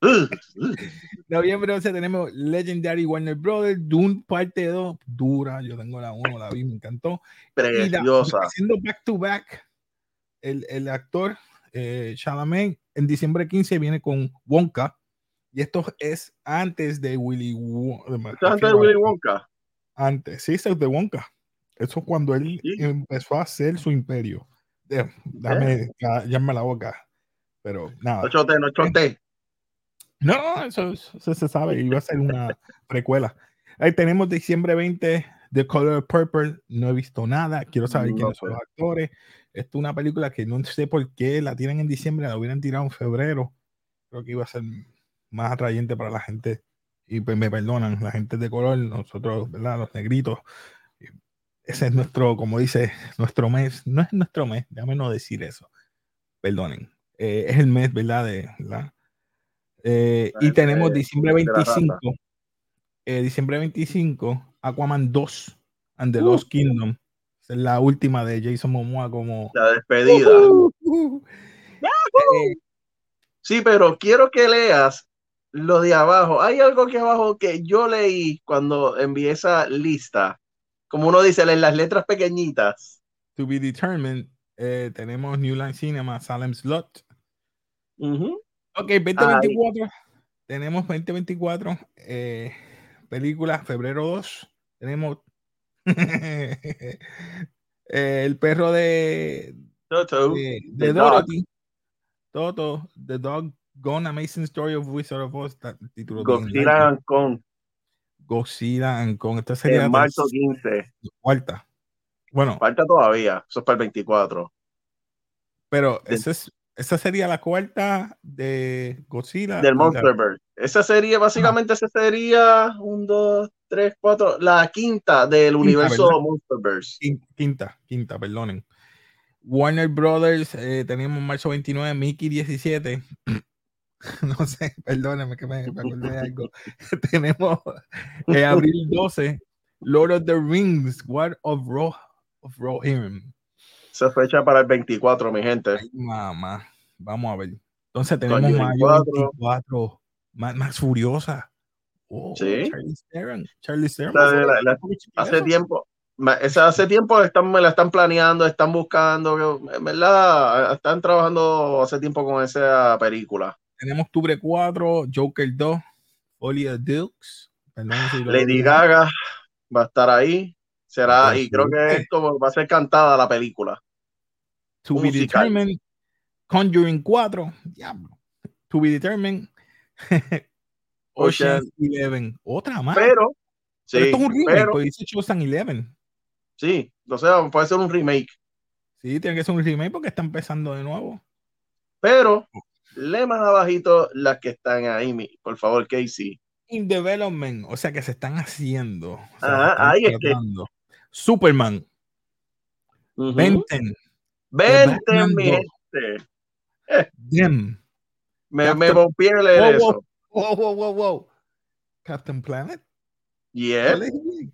Noviembre 11 tenemos Legendary Warner Brothers, Dune parte 2, dura, yo tengo la 1, la vi, me encantó. Preciosa. Haciendo back to back, el, el actor eh, Chalamet en diciembre 15 viene con Wonka, y esto es antes de Willy Wonka. antes de Willy Wonka? Antes, sí, es de Wonka. Eso es cuando él empezó a hacer su imperio. Dame, llame la boca. Pero nada. No chote, no chote. No, eso, se sabe, iba a ser una precuela. Ahí tenemos diciembre 20, The Color Purple. No he visto nada, quiero saber quiénes son los actores. Esto es una película que no sé por qué la tienen en diciembre, la hubieran tirado en febrero. Creo que iba a ser más atrayente para la gente. Y pues me perdonan, la gente de color, nosotros, ¿verdad? Los negritos. Ese es nuestro, como dice, nuestro mes. No es nuestro mes, déjame no decir eso. Perdonen. Eh, es el mes, ¿verdad? De, ¿verdad? Eh, y tenemos diciembre 25, eh, diciembre 25, Aquaman 2 and the Lost uh. Kingdom. Es la última de Jason Momoa como la despedida. Eh, sí, pero quiero que leas lo de abajo. Hay algo que abajo que yo leí cuando envié esa lista. Como uno dice, en las letras pequeñitas. To be determined, tenemos New Line Cinema, Salem Slot. Ok, 2024. Tenemos 2024. Eh, película, febrero 2. Tenemos el perro de, Toto, de, Dorothy. Toto, The Dog Gone Amazing Story of Wizard of Oz. Título Godzilla and Kong. Godzilla and Kong. Esta sería en marzo 15. Cuarta. Bueno. Falta todavía. Eso es para el 24. Pero ese es esa sería la cuarta de Godzilla. Del Monsterverse. Esa sería, básicamente, esa sería un, dos, tres, cuatro, la quinta del universo Monsterverse. Quinta, quinta, perdonen. Warner Brothers, eh, tenemos marzo 29, Mickey 17. no sé, perdónenme que me, acordé de algo. tenemos eh, abril 12, Lord of the Rings, War of Roh of Rohirrim. Se fecha para el 24, mi gente. mamá, vamos a ver. Entonces tenemos mayo 24, más, furiosa. Oh, sí. Charlie Theron. hace tiempo, esa hace tiempo están, me la están planeando, están buscando, en verdad, están trabajando hace tiempo con esa película. Tenemos octubre 4, Joker 2, Folia Dukes, Lady Gaga va a estar ahí. Será, y creo que esto va a ser cantada la película. To be determined. Conjuring 4. Diablo. To be determined. Ocean Eleven. Otra más. Pero, sí, esto es un remake, pero, pues dice Ocean Eleven. Sí, o sea, puede ser un remake. Sí, tiene que ser un remake porque está empezando de nuevo. Pero, le más abajito las que están ahí, por favor, Casey. In development, o sea que se están haciendo. Ajá, ahí es que. Superman. Uh Venten. Venten, mi gente. Them. Me, me rompió leer eso. Wow, wow, wow, wow. Captain Planet. Yeah.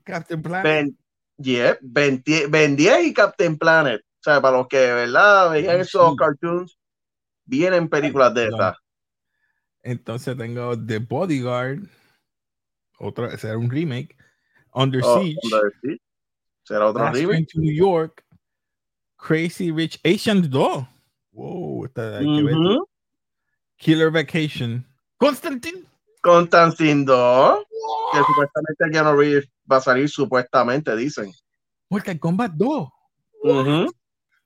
Captain Planet. Ben, yeah, ben, ben 10 y Captain Planet. O sea, para los que, ¿verdad? Veían esos cartoons, vienen películas de estas. Entonces tengo The Bodyguard. Otra, será un remake. Under oh, Siege. Under Siege. Será otro Last remake. To New York. Crazy Rich Asians 2. Wow, está, que ver. Killer Vacation. Constantine. Constantine 2. Que supuestamente Keanu Reeves va a salir, supuestamente, dicen. Mortal Kombat 2. Uh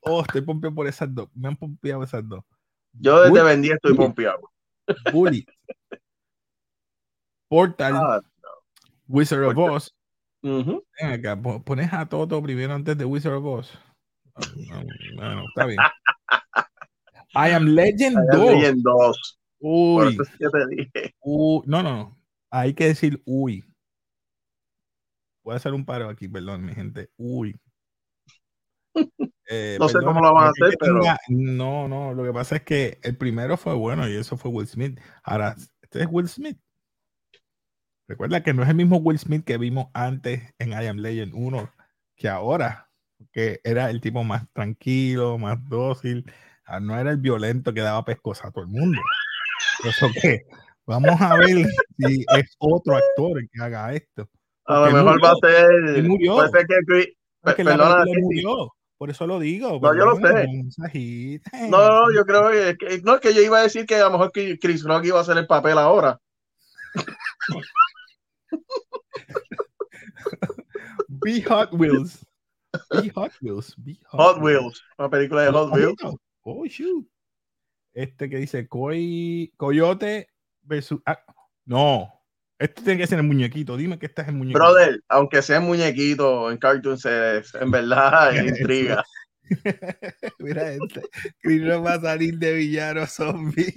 Oh, estoy pompeado por esas dos. Me han pompeado esas dos. Yo desde vendí estoy pompeado. Bully. Portal. Ah, Wizard of Oz. Uh Ven acá, pones a Toto primero antes de Wizard of Oz. Ah, bueno, está bien. I am Legend I 2. Am Legend 2. Uy. Por eso es que te dije. Uy. No, no, no. Hay que decir uy. Voy a hacer un paro aquí, perdón, mi gente. Uy. Eh, no sé cómo lo van a hacer, pero. no, no. Lo que pasa es que el primero fue bueno y eso fue Will Smith. Ahora, este es Will Smith. Recuerda que no es el mismo Will Smith que vimos antes en I Am Legend 1 que ahora, que era el tipo más tranquilo, más dócil. Ah, no era el violento que daba pescosa a todo el mundo. Eso que vamos a ver si es otro actor el que haga esto. A lo mejor va a ser. Murió. Puede ser que, perdona, murió. Por eso lo digo. No, yo lo sé. No, no, yo creo que, no es que yo iba a decir que a lo mejor Chris Rock iba a hacer el papel ahora. Be Hot Wheels. Be Hot Wheels. Be Hot, Hot Wheels. Una película de Hot Wheels. Oh, shoot. Este que dice Coyote versus. Ah, no, este tiene que ser el muñequito. Dime que este es el muñequito. Brother, aunque sea muñequito en cartoons, en verdad intriga. Mira este. Chris va a salir de villano zombie.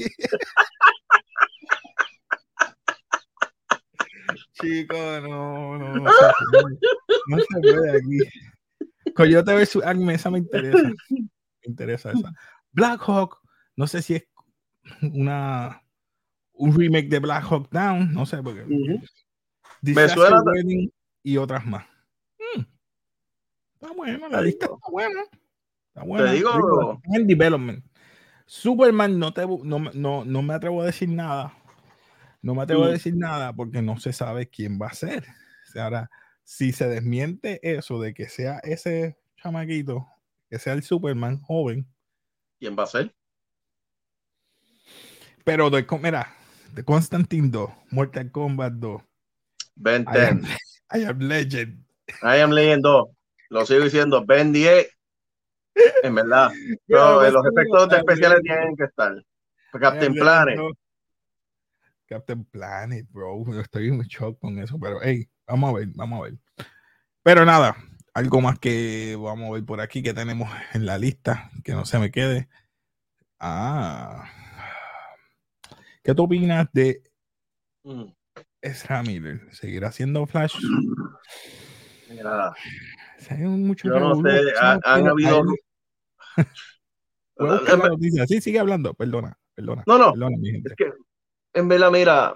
Chico, no, no, no, no, se puede aquí. Coyote versus Acme, esa me interesa. Me interesa esa. Black Hawk no sé si es una un remake de Black Hawk Down, no sé, porque me suena y otras más. Hmm. Está bueno, la lista está buena. Está buena. Te digo, en development. Superman no, te, no, no, no me atrevo a decir nada. No me atrevo a mm. decir nada porque no se sabe quién va a ser. ahora, si se desmiente eso de que sea ese chamaquito, que sea el Superman joven. ¿Quién va a ser? Pero de, mira, de Constantine 2, Mortal Kombat 2. Ben 10. I am, Legend. I am Legend 2. Lo sigo diciendo, Ben 10. En verdad. Pero los efectos especiales tienen que estar. Captain Planet. Captain Planet, bro. Estoy en shock con eso, pero hey, vamos a ver, vamos a ver. Pero nada, algo más que vamos a ver por aquí que tenemos en la lista, que no se me quede. Ah, ¿Qué tú opinas de mm. Ezra Miller? ¿Seguirá haciendo Flash? Mira, yo no sé, han, habido... sí, sigue hablando, perdona, perdona. No, no, es que en verdad, mira,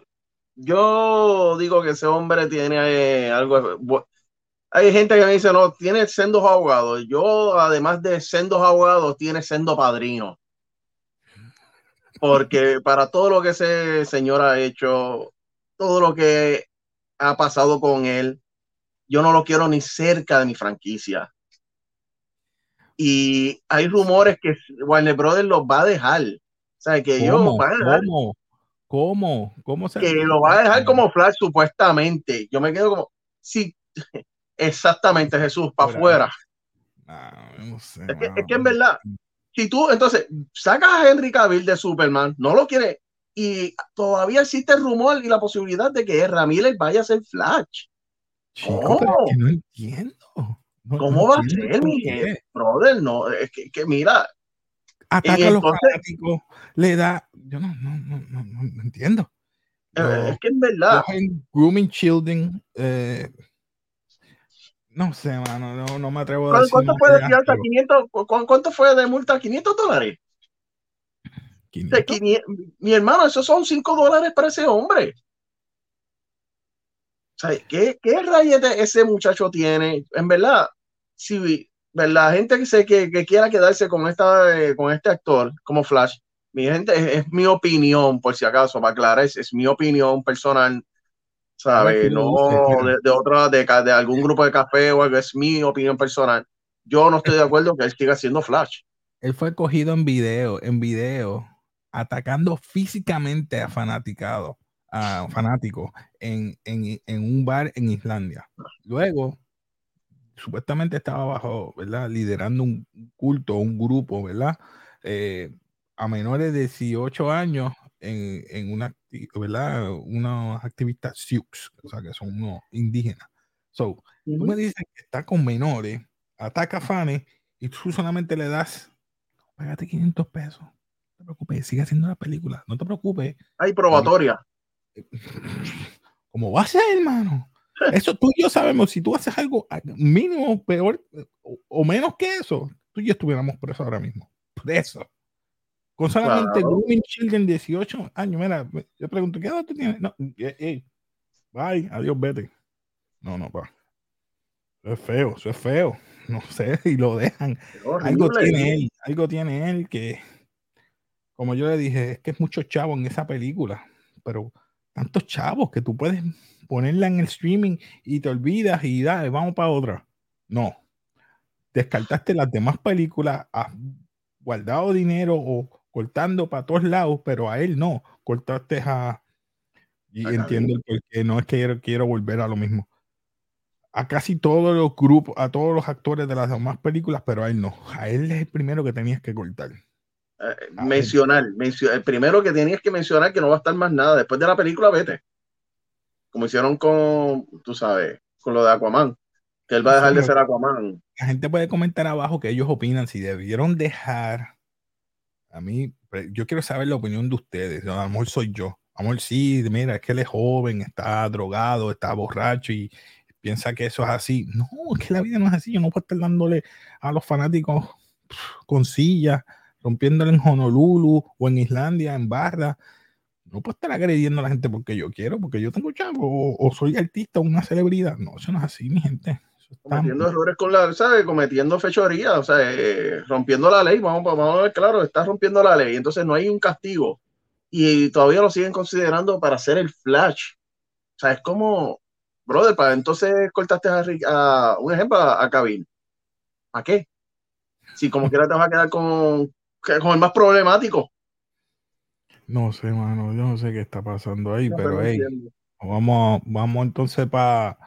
yo digo que ese hombre tiene eh, algo... Hay gente que me dice, no, tiene sendos abogados. Yo, además de sendos abogados, tiene sendo padrino porque para todo lo que ese señor ha hecho, todo lo que ha pasado con él, yo no lo quiero ni cerca de mi franquicia. Y hay rumores que Warner Brothers los va a dejar. O sea, que ellos van a dejar. ¿Cómo? ¿Cómo se Que lo va a dejar como Flash supuestamente. Yo me quedo como, sí, exactamente, Jesús, para afuera. es, que, es, que, en verdad, si tú entonces sacas a Henry Cavill de Superman, no lo quiere y todavía existe el rumor y la posibilidad de que Ramírez vaya a ser Flash. Chico, no entiendo. ¿Cómo va a ser, mi brother? No, es que, que mira. Ataca a los fanáticos, le da. Yo no, no, no, no, no entiendo. Eh, es que en verdad. Grooming children. Eh, no sé, mano, no, no me atrevo a decir. ¿Cuánto fue de fianza? 500, ¿Cuánto fue de multa? ¿500 dólares? mi hermano, esos son 5 dólares para ese hombre. ¿qué, qué rayete ese muchacho tiene? En verdad, si la gente que, se, que, que quiera quedarse con, esta, eh, con este actor como Flash, mi gente, es, mi opinión, por si acaso, para aclarar, es, es mi opinión personal, ¿sabes? No de, de, otra, de, de, algún grupo de café o algo, es mi opinión personal. Yo no estoy de acuerdo que él siga siendo Flash. Él fue cogido en video, en video, atacando físicamente a fanaticado, a fanáticos en, en, en, un bar en Islandia. Luego, supuestamente estaba bajo, ¿verdad? Liderando un culto, un grupo, ¿verdad? Eh, a menores de 18 años en, en una, ¿verdad? Unos activistas Sioux, o sea, que son unos indígenas. So, tú me dices que está con menores, ataca fans y tú solamente le das, págate 500 pesos te preocupes, sigue haciendo la película, no te preocupes. Hay probatoria. ¿Cómo va a ser, hermano? Eso tú y yo sabemos, si tú haces algo mínimo, peor o, menos que eso, tú y yo estuviéramos presos ahora mismo. Presos. Con solamente claro. grooming children 18 años. Mira, yo pregunto, ¿qué edad tú tienes? No, hey, bye, adiós, vete. No, no, pa. Eso es feo, eso es feo. No sé, y lo dejan. Algo tiene él, algo tiene él que como yo le dije, es que es mucho chavo en esa película, pero tantos chavos que tú puedes ponerla en el streaming y te olvidas y dale, vamos para otra. No. Descartaste las demás películas, has guardado dinero o cortando para todos lados, pero a él no. Cortaste a. Y entiendo el porqué. No es que quiero, quiero volver a lo mismo. A casi todos los grupos, a todos los actores de las demás películas, pero a él no. A él es el primero que tenías que cortar. Eh, mencionar, el primero que tenías que mencionar que no va a estar más nada. Después de la película, vete. Como hicieron con, tú sabes, con lo de Aquaman. Que él va a dejar de ser Aquaman. La gente puede comentar abajo que ellos opinan si debieron dejar. A mí, yo quiero saber la opinión de ustedes. A lo mejor soy yo. Amor, sí, mira, es que él es joven, está drogado, está borracho y piensa que eso es así. No, es que la vida no es así. Yo no puedo estar dándole a los fanáticos con sillas rompiéndolo en Honolulu o en Islandia, en Barra. No puedo estar agrediendo a la gente porque yo quiero, porque yo tengo chavo, o, soy artista o una celebridad. No, eso no es así, mi gente. Cometiendo errores con la, ¿sabes? Cometiendo fechoría, o sea, eh, rompiendo la ley. Vamos, vamos a ver, claro, está rompiendo la ley. Entonces no hay un castigo. Y todavía lo siguen considerando para hacer el flash. O sea, es como, brother, para entonces cortaste a, un ejemplo a, a Kevin. ¿A qué? Si como quiera te vas a quedar con, con el más problemático. No sé, mano, yo no sé qué está pasando ahí, pero hey, vamos, vamos entonces para.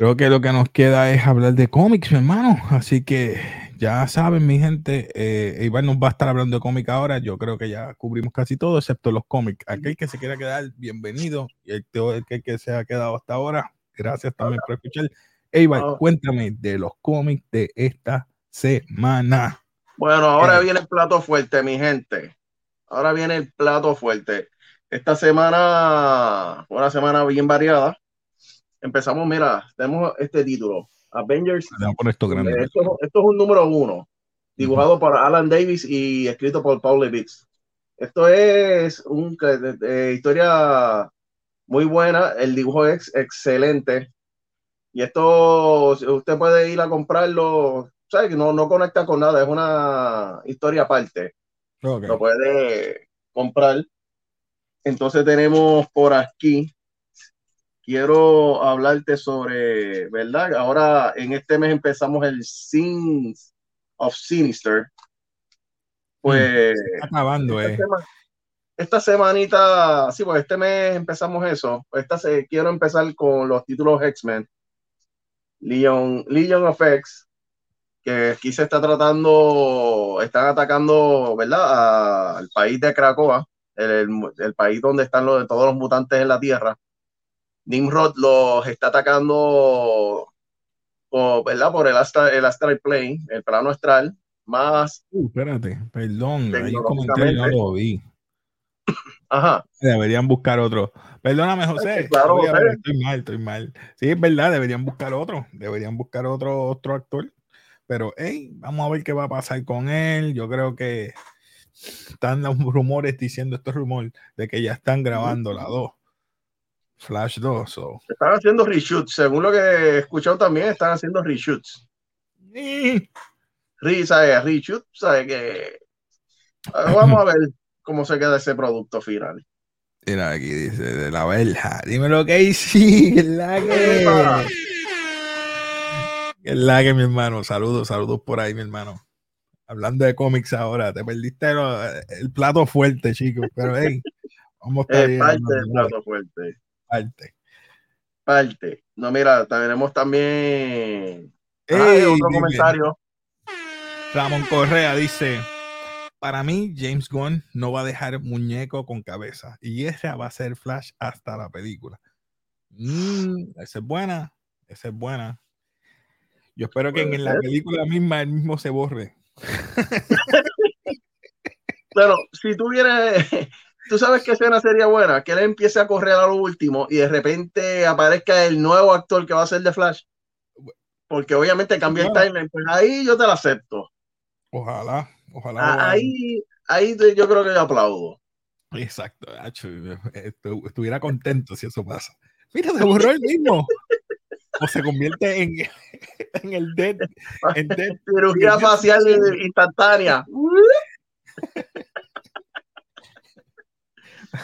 Creo que lo que nos queda es hablar de cómics, mi hermano. Así que ya saben, mi gente, eh, Iván nos va a estar hablando de cómics ahora. Yo creo que ya cubrimos casi todo, excepto los cómics. Aquel que se quiera quedar, bienvenido. Y el, que, que se ha quedado hasta ahora, gracias también por escuchar. Iván, cuéntame de los cómics de esta semana. Bueno, ahora viene el plato fuerte, mi gente. Ahora viene el plato fuerte. Esta semana, una semana bien variada. Empezamos, mira, tenemos este título. Avengers. Esto, esto, es un número uno, dibujado por Alan Davis y escrito por Paul Levitz. Esto es una historia muy buena, el dibujo es excelente. Y esto, usted puede ir a comprarlo que no, no conecta con nada, es una historia aparte. Lo puede comprar. Entonces tenemos por aquí, quiero hablarte sobre, ¿verdad? Ahora en este mes empezamos el Scenes of Sinister. Pues... Está acabando, este, tema, esta semanita, sí, pues este mes empezamos eso. Esta se, quiero empezar con los títulos X-Men. Legion, Legion of X, que aquí se está tratando, están atacando, ¿verdad? al país de Cracoa, el, el, país donde están los, todos los mutantes en la Tierra. Nimrod los está atacando por, ¿verdad? por el, astral, el astral plane, el plano astral, más. Uh, espérate, perdón, ahí comenté no lo vi. Ajá. Deberían buscar otro. Perdóname, José. Claro, José. Estoy mal, estoy mal. Sí, es verdad, deberían buscar otro. Deberían buscar otro, otro actor. Pero, hey, vamos a ver qué va a pasar con él. Yo creo que están los rumores diciendo estos rumores de que ya están grabando la 2. Flash 2. Están haciendo reshoots. Según lo que he escuchado también, están haciendo reshoots. Sí. Re. Que. Vamos a ver cómo se queda ese producto final. Mira, aquí dice de la verja. Dímelo, Casey. Que la que. Que la que, mi hermano. Saludos, saludos por ahí, mi hermano. Hablando de cómics ahora, te perdiste el plato fuerte, chicos. Pero hey, vamos a estar parte del plato fuerte. Parte. Parte. No, mira, tenemos también. Hey, otro comentario. Ramón Correa dice: Para mí, James Gunn no va a dejar muñeco con cabeza. Y esa va a ser Flash hasta la película. Mm, esa es buena. Esa es buena. Yo espero que en la película misma él mismo se borre. Pero si tú vienes, tú sabes que escena sería buena, que él empiece a correr a lo último y de repente aparezca el nuevo actor que va a ser de Flash. Porque obviamente cambia el timeline, pues ahí yo te lo acepto. Ojalá, ojalá. Ahí, ahí yo creo que yo aplaudo. Exacto, estuviera contento si eso pasa. Mira, se borró el mismo. o se convierte en, en el dead. En dead Cirugía facial instantánea.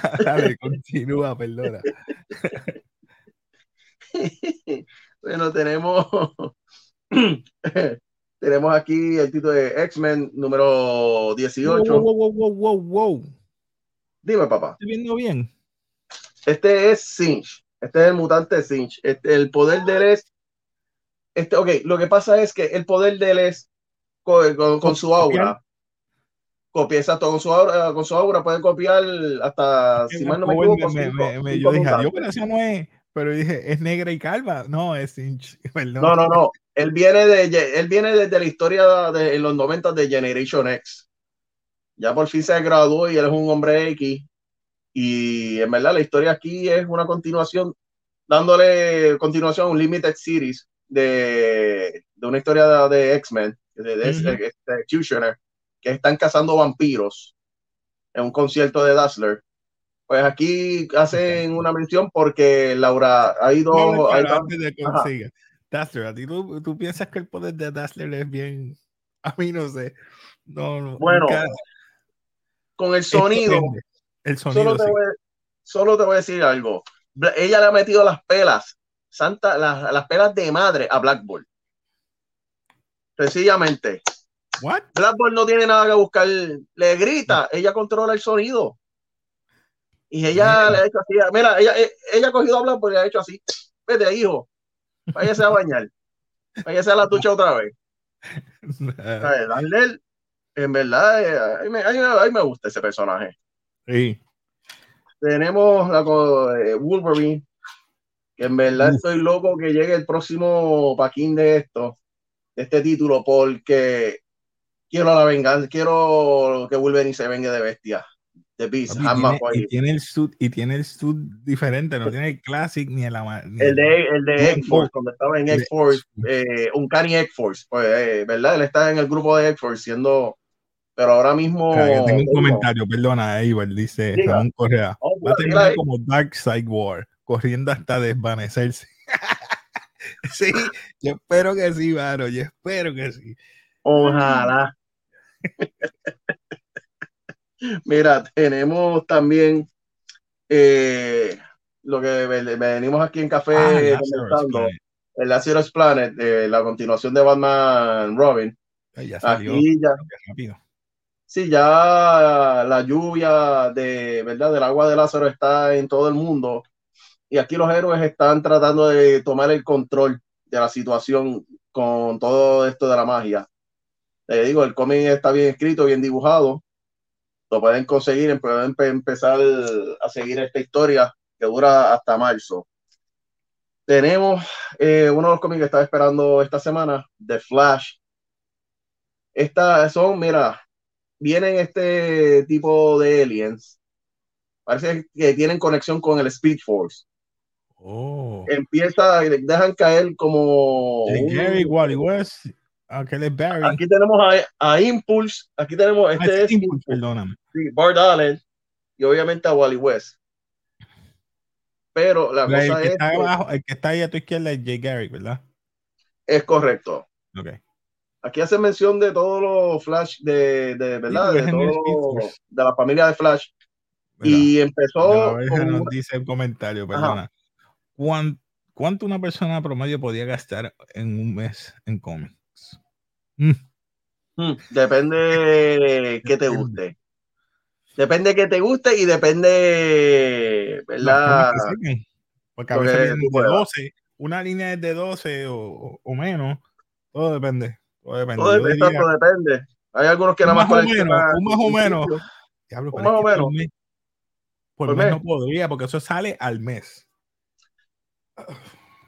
Dale, continúa, perdona. bueno, tenemos tenemos aquí el título de X-Men número 18. Wow, wow, wow, wow, wow. Dime, papá. ¿Estoy viendo bien? Este es Sinch. Este es el mutante Sinch. Este, el poder de él es. Este, ok, lo que pasa es que el poder de él es con, su aura. Copia, exacto, con su aura, con su aura puede copiar hasta, si mal no me equivoco. yo dije, adiós, pero eso no es. Pero dije, es negra y calva. No, es Sinch. No, no, no. Él viene, de, él viene desde la historia de en los 90 de Generation X. Ya por fin se graduó y él es un hombre X y en verdad la historia aquí es una continuación, dándole continuación a un Limited Series de, de una historia de, X-Men, de, de, Executioner, que están cazando vampiros en un concierto de Dazzler. Pues aquí hacen una mención porque Laura ha ido. No, antes de que Dazzler, ¿a ti tú, tú, piensas que el poder de Dazzler es bien? A mí no sé. No, no, bueno, con el sonido. solo, te voy, solo, te voy, a decir algo. Ella le ha metido las pelas, santa, las, las pelas de madre a Black Ball. Sencillamente. What? Black Ball no tiene nada que buscar. Le grita, ella controla el sonido. Y ella le ha hecho así. Mira, ella, ella ha cogido a Black Ball y le ha hecho así. Vete, hijo. Váyase a bañar. Váyase a la ducha otra vez. Darle, en verdad, eh, a mí, a mí me gusta ese personaje. Sí. Tenemos la eh, Wolverine, que en verdad estoy loco que llegue el próximo paquín de esto, de este título, porque quiero la venganza, quiero que Wolverine se venga de bestia. De Beast, y, tiene, el suit, y tiene el suit diferente, no tiene el Classic ni el, el de, el de X-Force, cuando estaba en X-Force, eh, un Cani X-Force, pues, eh, ¿verdad? Él está en el grupo de X-Force siendo pero ahora mismo. tengo un comentario, perdona, Eibar, dice Ramón Correa. Oh, Va a terminar como Dark Side War, corriendo hasta desvanecerse. sí, yo espero que sí, Varo, yo espero que sí. Ojalá. Mira, tenemos también eh, lo que venimos aquí en Café ah, comentando, el Lazarus Planet, eh, la continuación de Batman Robin. ya salió, aquí ya, sí, ya la lluvia de, ¿verdad? del agua de Lázaro está en todo el mundo y aquí los héroes están tratando de tomar el control de la situación con todo esto de la magia. Le digo, el cómic está bien escrito, bien dibujado. Lo pueden conseguir, pueden empezar a seguir esta historia que dura hasta marzo. Tenemos eh, uno de los cómics que estaba esperando esta semana, The Flash. Estas son, mira, vienen este tipo de aliens. Parece que tienen conexión con el Speed Force. Oh. Empieza, dejan caer como. Gary, Wally West, Barry. Aquí tenemos a, a Impulse, aquí tenemos este Ah, es Impulse, perdóname. sí, Bart Allen y obviamente a Wally West. Pero la el, cosa que es, está que abajo, el que está ahí a tu izquierda es Jay Garrick, ¿verdad? es correcto. Ok. Aquí hace mención de todos los Flash de, de verdad, de, es el todo- de la familia de Flash. Y empezó oveja con nos dice el comentario, perdona. ¿Cuán- ¿Cuánto una persona promedio podía gastar en un mes en cómics? Mm, Hmm, Depende que te guste. Depende que te guste y depende, ¿verdad? que Porque a veces que vienen tú de puedas. 12, una línea es de 12 o, menos. Todo depende. Todo depende. Todo diría, depende. Hay algunos que nada más más o menos, un más o menos. diablo, un más o por menos. mes, por Por mes mes. no podría, porque eso sale al mes.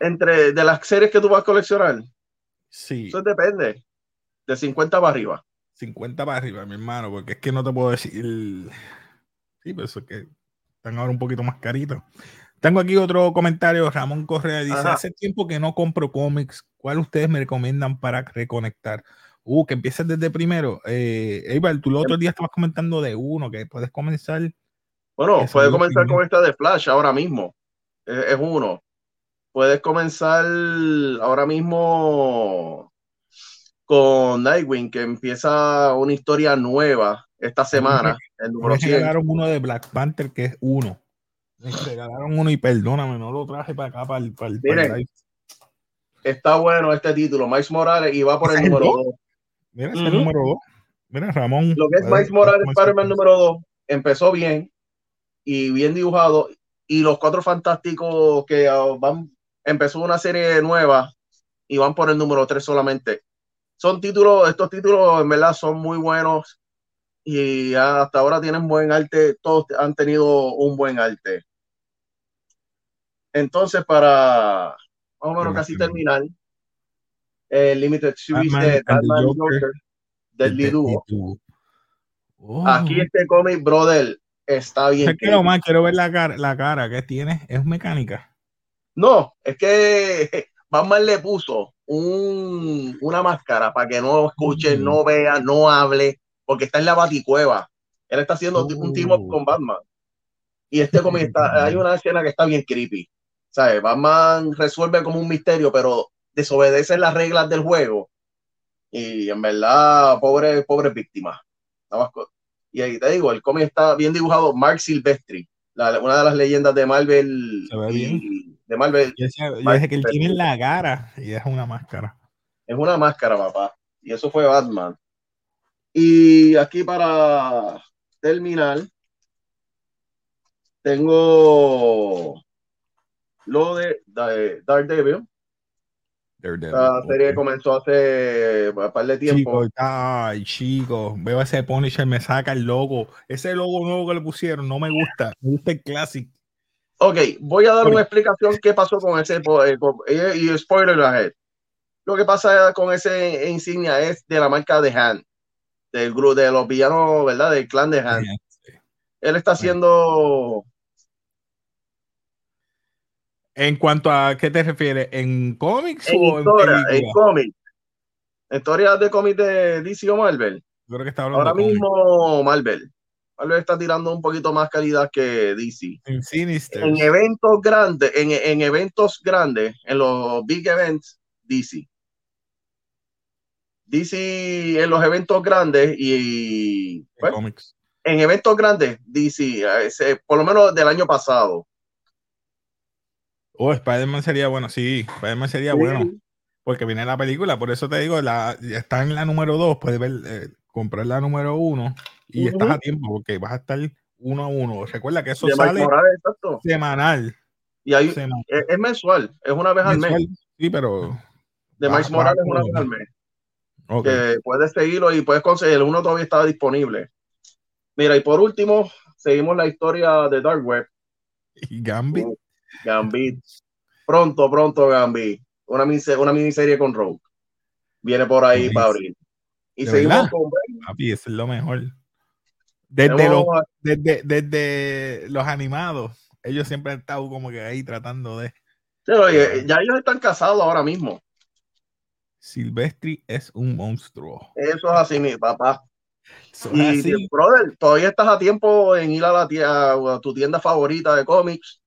Entre de las series que tú vas a coleccionar, Sí, eso depende. De 50 para arriba. 50 para arriba, mi hermano, porque es que no te puedo decir. Sí, pero eso es que están ahora un poquito más caritos. Tengo aquí otro comentario. Ramón Correa dice: Ajá. Hace tiempo que no compro cómics. ¿Cuál ustedes me recomiendan para reconectar? Uh, que empieces desde primero. Eh, Eibar, tú el otro día estabas comentando de uno que puedes comenzar. Bueno, puedes comenzar con esta de Flash ahora mismo. Es, es uno. Puedes comenzar ahora mismo con Nightwing, que empieza una historia nueva esta semana, el número Me 100. regalaron uno de Black Panther que es uno. Me regalaron uno y perdóname, no lo traje para acá, para el, para el, para el Miren. Está bueno este título, Miles Morales, y va por el ¿Ese es el número dos? 2. Mira, ese es el número dos. Mira, Ramón. Lo que es Miles Morales, Spider-Man número 2, empezó bien y bien dibujado. Y los cuatro fantásticos que ah, van, empezó una serie nueva y van por el número 3 solamente. Son títulos, estos títulos en verdad son muy buenos y hasta ahora tienen buen arte, todos han tenido un buen arte. Entonces, para más o menos ¿Qué más casi terminar, el Limited Series Batman de Batman Joker. Joker del Liduo. Oh. Aquí este cómic, brother, está bien. Es que lo más quiero ver la cara, la cara que tiene. Es mecánica. No, es que Batman le puso un, una máscara para que no escuche, Mm. no vea, no hable, porque está en la baticueva. Él está haciendo un team up con Batman. Y este está, hay una escena que está bien creepy. ¿Sabes? Batman resuelve como un misterio, pero desobedece las reglas del juego. Y en verdad, pobre, pobre víctima. Y ahí te digo, el cómic está bien dibujado. Mark Silvestri, la- una de las leyendas de Marvel. Se ve y- bien. De Marvel. Yo decía, yo Mark dije que él tiene la cara y es una máscara. Es una máscara, papá. Y eso fue Batman. Y aquí para terminar, tengo lo de de Daredevil. Daredevil, La serie ok. comenzó hace un par de tiempo. Chico, ay, chico, veo ese Punisher, me saca el logo. Ese logo nuevo que le pusieron no me gusta. Me gusta el Classic. Ok, voy a dar una explicación qué pasó con ese eh, con- y, y spoiler ahead. Lo que pasa con ese insignia es de la marca de Han, del grupo de los villanos, ¿verdad? Del clan de Han. Él está haciendo En cuanto a qué te refieres, ¿en cómics en o historia, en en cómics, historias de cómics de DC o Marvel. Creo que está hablando Ahora mismo Marvel. Marvel está tirando un poquito más calidad que DC. En Sinister. En eventos grandes, en, en eventos grandes, en los big events, DC. DC en los eventos grandes y en pues, cómics. en eventos grandes, DC, ese, por lo menos del año pasado. Oh, Spider-Man sería bueno, sí, Spider-Man sería bueno, porque viene la película, por eso te digo, la, está en la número 2, puedes ver, eh, comprar la número 1 Y estás a tiempo porque vas a estar uno a uno. Recuerda que eso sale semanal. Y ahí Es, mensual, es una vez al mes. Sí, pero. De Miles Morales es una vez al mes. Que puedes seguirlo y puedes conseguir. Uno todavía está disponible. Mira, y por último, seguimos la historia de Dark Web. Y Gambit. Gambit. Pronto, pronto, Gambit. Una, una miniserie con Rogue. Viene por ahí para abrir. Y seguimos con. Papi, eso es lo mejor. Desde los, desde, desde los animados, ellos siempre han estado como que ahí tratando de. ya ellos están casados ahora mismo. Silvestri es un monstruo. Eso es así, mi papá. y, brother, todavía estás a tiempo en ir a, la a tu tienda favorita de cómics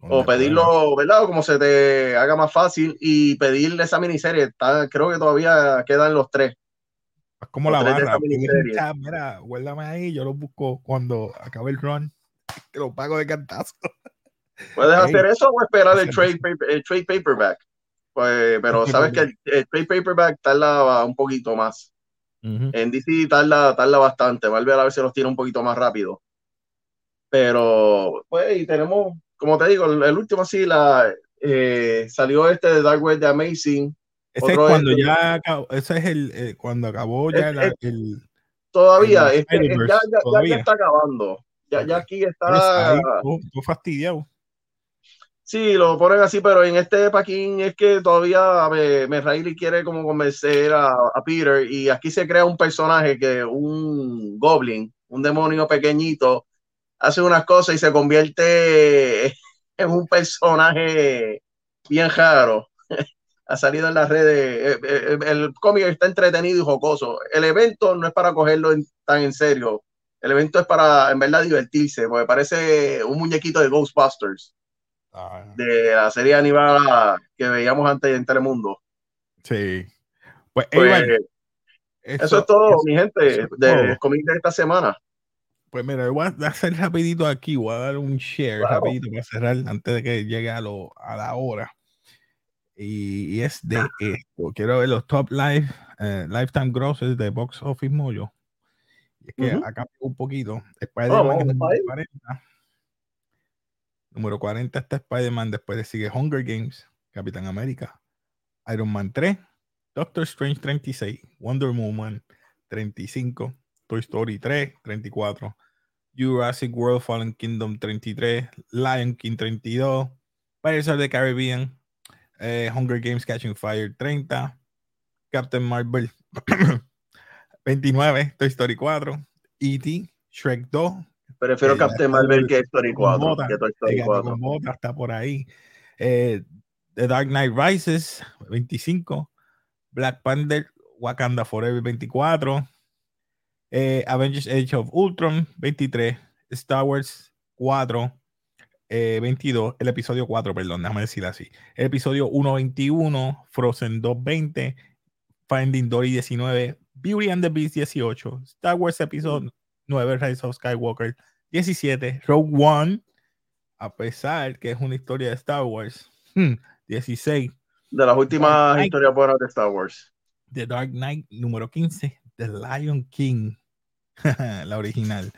o pedirlo, ¿verdad? como se te haga más fácil y pedirle esa miniserie. Está, creo que todavía quedan los tres. Es como la barra. Mira, guárdame ahí, yo lo busco cuando acabe el run. Te lo pago de cantazo. Puedes hacer eso o esperar el trade, el trade paperback. Pues, pero sabes que el, trade paperback tarda un poquito más. En DC tarda, tarda bastante. Marvel a ver si los tiene un poquito más rápido. Pero, pues, y tenemos, como te digo, el, último así, la, eh, salió este de Dark Web de Amazing. Ese es cuando ya acabó, ese es el, eh, cuando acabó ya el, todavía, ya, ya, ya, está acabando. Ya, ya aquí está. Tú fastidiado. Sí, lo ponen así, pero en este paquín es que todavía me, me quiere como convencer a, a, Peter y aquí se crea un personaje que un goblin, un demonio pequeñito, hace unas cosas y se convierte en un personaje bien raro. Ha salido en las redes. Eh, eh, el, cómic está entretenido y jocoso. El evento no es para cogerlo tan en serio. El evento es para, en verdad, divertirse, porque parece un muñequito de Ghostbusters. Ah. De la serie animada que veíamos antes en Telemundo. Sí. Pues, pues eso, es todo, mi gente, de cómic de esta semana. Pues mira, voy a hacer rapidito aquí, voy a dar un share rapidito para cerrar antes de que llegue a, lo, a la hora. Y, es de esto. Quiero ver los top live, eh, lifetime grosses de Box Office Mojo. Y es que acá un poquito. Spider-Man número 40. Número 40 está Spider-Man. Después le sigue Hunger Games, Capitán América, Iron Man 3, Doctor Strange 36, Wonder Woman 35, Toy Story 3, 34, Jurassic World Fallen Kingdom 33, Lion King 32, Pirates of the Caribbean, eh, Hunger Games Catching Fire 30, Captain Marvel 29, Toy Story 4, E.T., Shrek 2. Prefiero eh, Captain Marvel que Story 4. que Toy Story 4. está por ahí. Eh, The Dark Knight Rises 25, Black Panther Wakanda Forever 24, eh, Avengers Age of Ultron 23, Star Wars 4, 22, eh, el episodio 4, perdón, déjame decir así. El episodio 1.21, Frozen 2.20, Finding Dory 19, Beauty and the Beast 18, Star Wars Episode 9, Rise of Skywalker 17, Rogue One, a pesar que es una historia de Star Wars, 16. Hmm, de las últimas historias buenas de Star Wars. The Dark Knight número 15, The Lion King, la original.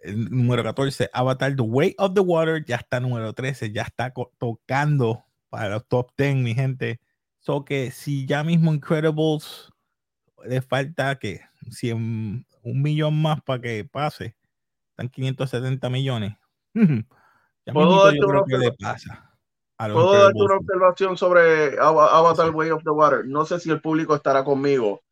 El número 14, Avatar The Way of the Water, ya está número 13, ya está tocando para los top 10, mi gente. So que si ya mismo Incredibles le falta que 100, un millón más para que pase, están 570 millones. ya ¿Puedo yo creo que le pasa. ¿Puedo darte una observación sobre Avatar The Way of the Water? No sé si el público estará conmigo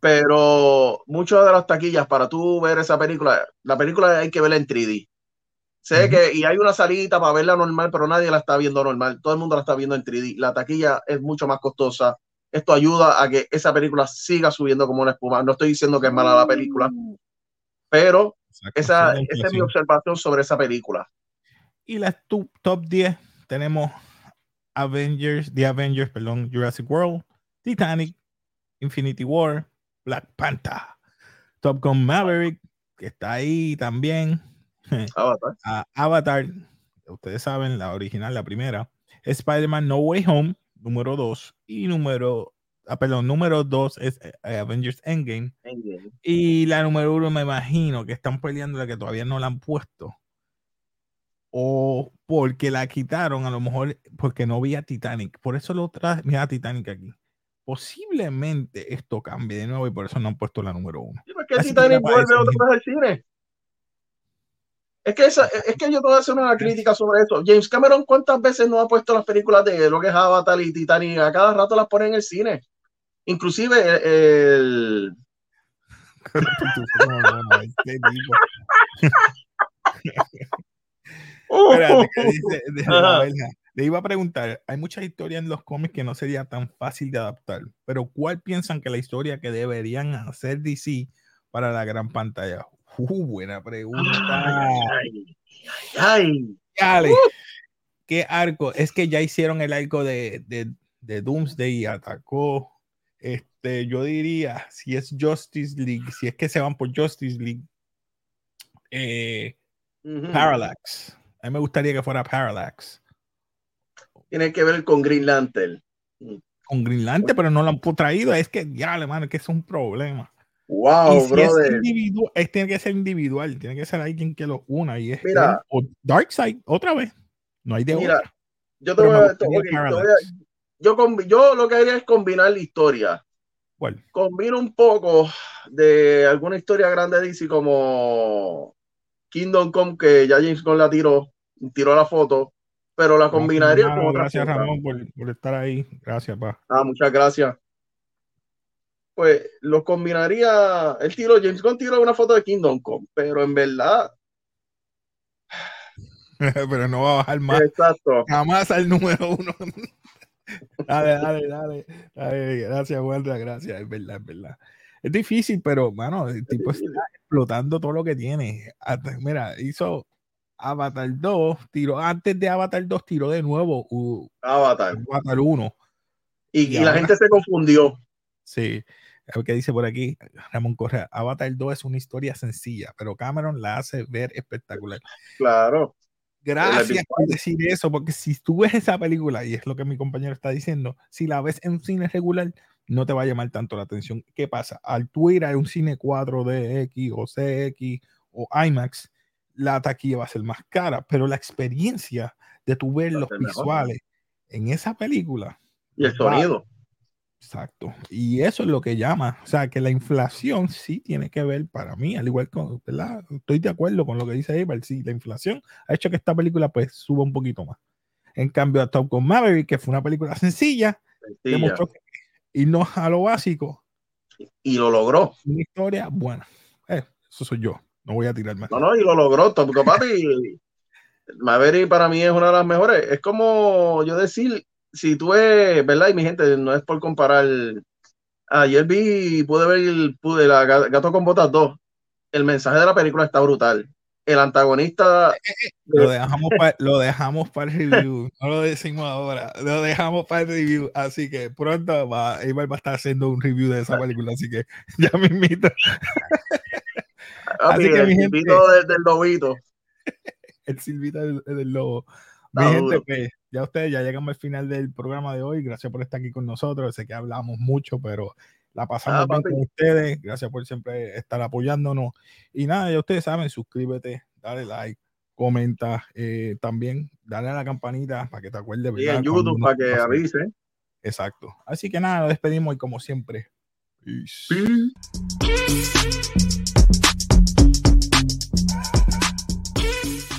pero muchas de las taquillas para tú ver esa película, la película hay que verla en 3D. Sé que, y hay una salita para verla normal, pero nadie la está viendo normal. Todo el mundo la está viendo en 3D. La taquilla es mucho más costosa. Esto ayuda a que esa película siga subiendo como una espuma. No estoy diciendo que es mala la película, pero esa, esa es mi observación sobre esa película. Y las top 10 tenemos Avengers, The Avengers, perdón, Jurassic World, Titanic, Infinity War, Black Panther, Top Gun Maverick, que está ahí también. Avatar. Avatar, ustedes saben, la original, la primera. Spider-Man No Way Home, número 2. Y número ah, perdón, número dos es eh, Avengers Endgame. Y la número uno me imagino que están peleando la que todavía no la han puesto. O porque la quitaron, a lo mejor porque no vi a Titanic. Por eso lo traje, mira a Titanic aquí. Posiblemente esto cambie de nuevo y por eso no han puesto la número uno. ¿Por qué Titanic vuelve otra vez al cine? Es que, esa, es que yo te voy a hacer una crítica sobre eso. James Cameron, ¿cuántas veces no ha puesto las películas de lo que es Avatar y Titanic? A cada rato las pone en el cine. Inclusive el... le iba a preguntar, hay muchas historias en los cómics que no sería tan fácil de adaptar, pero ¿cuál piensan que la historia que deberían hacer DC para la gran pantalla? Uh, buena pregunta. Ay, ay, uh. ¿Qué arco? Es que ya hicieron el arco de, de, de Doomsday y atacó. Este, yo diría, si es Justice League, si es que se van por Justice League, eh, Parallax. A mí me gustaría que fuera Parallax. Tiene que ver con Green Lantern. Con Green Lantern, pero no lo han traído. Es que ya, hermano, es que es un problema. Wow, brother. Es, tiene que ser individual, tiene que ser alguien que lo una. Y es Mira, o Darkseid, otra vez. No hay de mira, Yo, te voy a, yo, yo, lo que haría es combinar la historia. ¿Cuál? Combino un poco de alguna historia grande de DC como Kingdom Come, que ya James Gunn la tiró, tiró la foto, pero la combinaría con Gracias, Ramón, por, por, estar ahí. Gracias, pa. Ah, muchas gracias pues lo combinaría. El tiro, James Gunn tiró una foto de Kingdom Come, pero en verdad. pero no va a bajar más. Exacto. Jamás al número uno. dale, dale, dale, dale. Gracias, Wanda, gracias. Es verdad, es verdad. Es difícil, pero, mano, el tipo está explotando todo lo que tiene. Mira, hizo Avatar 2, tiró, antes de Avatar 2, tiró de nuevo Avatar. Avatar 1. Y, y, la gente se confundió. Sí. ¿Qué dice por aquí? Ramón Correa. Avatar 2 es una historia sencilla, pero Cameron la hace ver espectacular. Claro. Gracias por decir eso, porque si tú ves esa película, y es lo que mi compañero está diciendo, si la ves en cine regular, no te va a llamar tanto la atención. ¿Qué pasa? Al tú ir a un cine 4DX o CX o IMAX, la taquilla va a ser más cara, pero la experiencia de tu ver los visuales en esa película. Y el sonido. Exacto. Y eso es lo que llama. O sea, que la inflación sí tiene que ver para mí, al igual que, ¿verdad? Estoy de acuerdo con lo que dice Eval. Sí, la inflación ha hecho que esta película pues suba un poquito más. En cambio, a Top Gun Maverick, que fue una película sencilla, demostró que irnos a lo básico. Y lo logró. Una historia buena. Eh, eso soy yo. No voy a tirar más. No, no, y lo logró. Top Gun Maverick. Para mí es una de las mejores. Es como yo decir, si tú ves, ¿verdad? Y mi gente, no es por comparar. Ayer vi, pude ver, pude, la Gato con Botas 2. El mensaje de la película está brutal. El antagonista. Lo dejamos, para, lo dejamos para el review. No lo decimos ahora. Lo dejamos para el review. Así que pronto va, Ibar va a estar haciendo un review de esa película. Así que ya me invito. Así que, el mi gente, del, del lobito. El silbito del, del lobo. Mi gente, pues, ya ustedes ya llegamos al final del programa de hoy. Gracias por estar aquí con nosotros. Sé que hablamos mucho, pero la pasamos ah, bien con ustedes. Gracias por siempre estar apoyándonos. Y nada, ya ustedes saben, suscríbete, dale like, comenta eh, también, dale a la campanita para que te acuerdes. Y en YouTube para que avise. Exacto. Así que nada, nos despedimos y como siempre. Peace.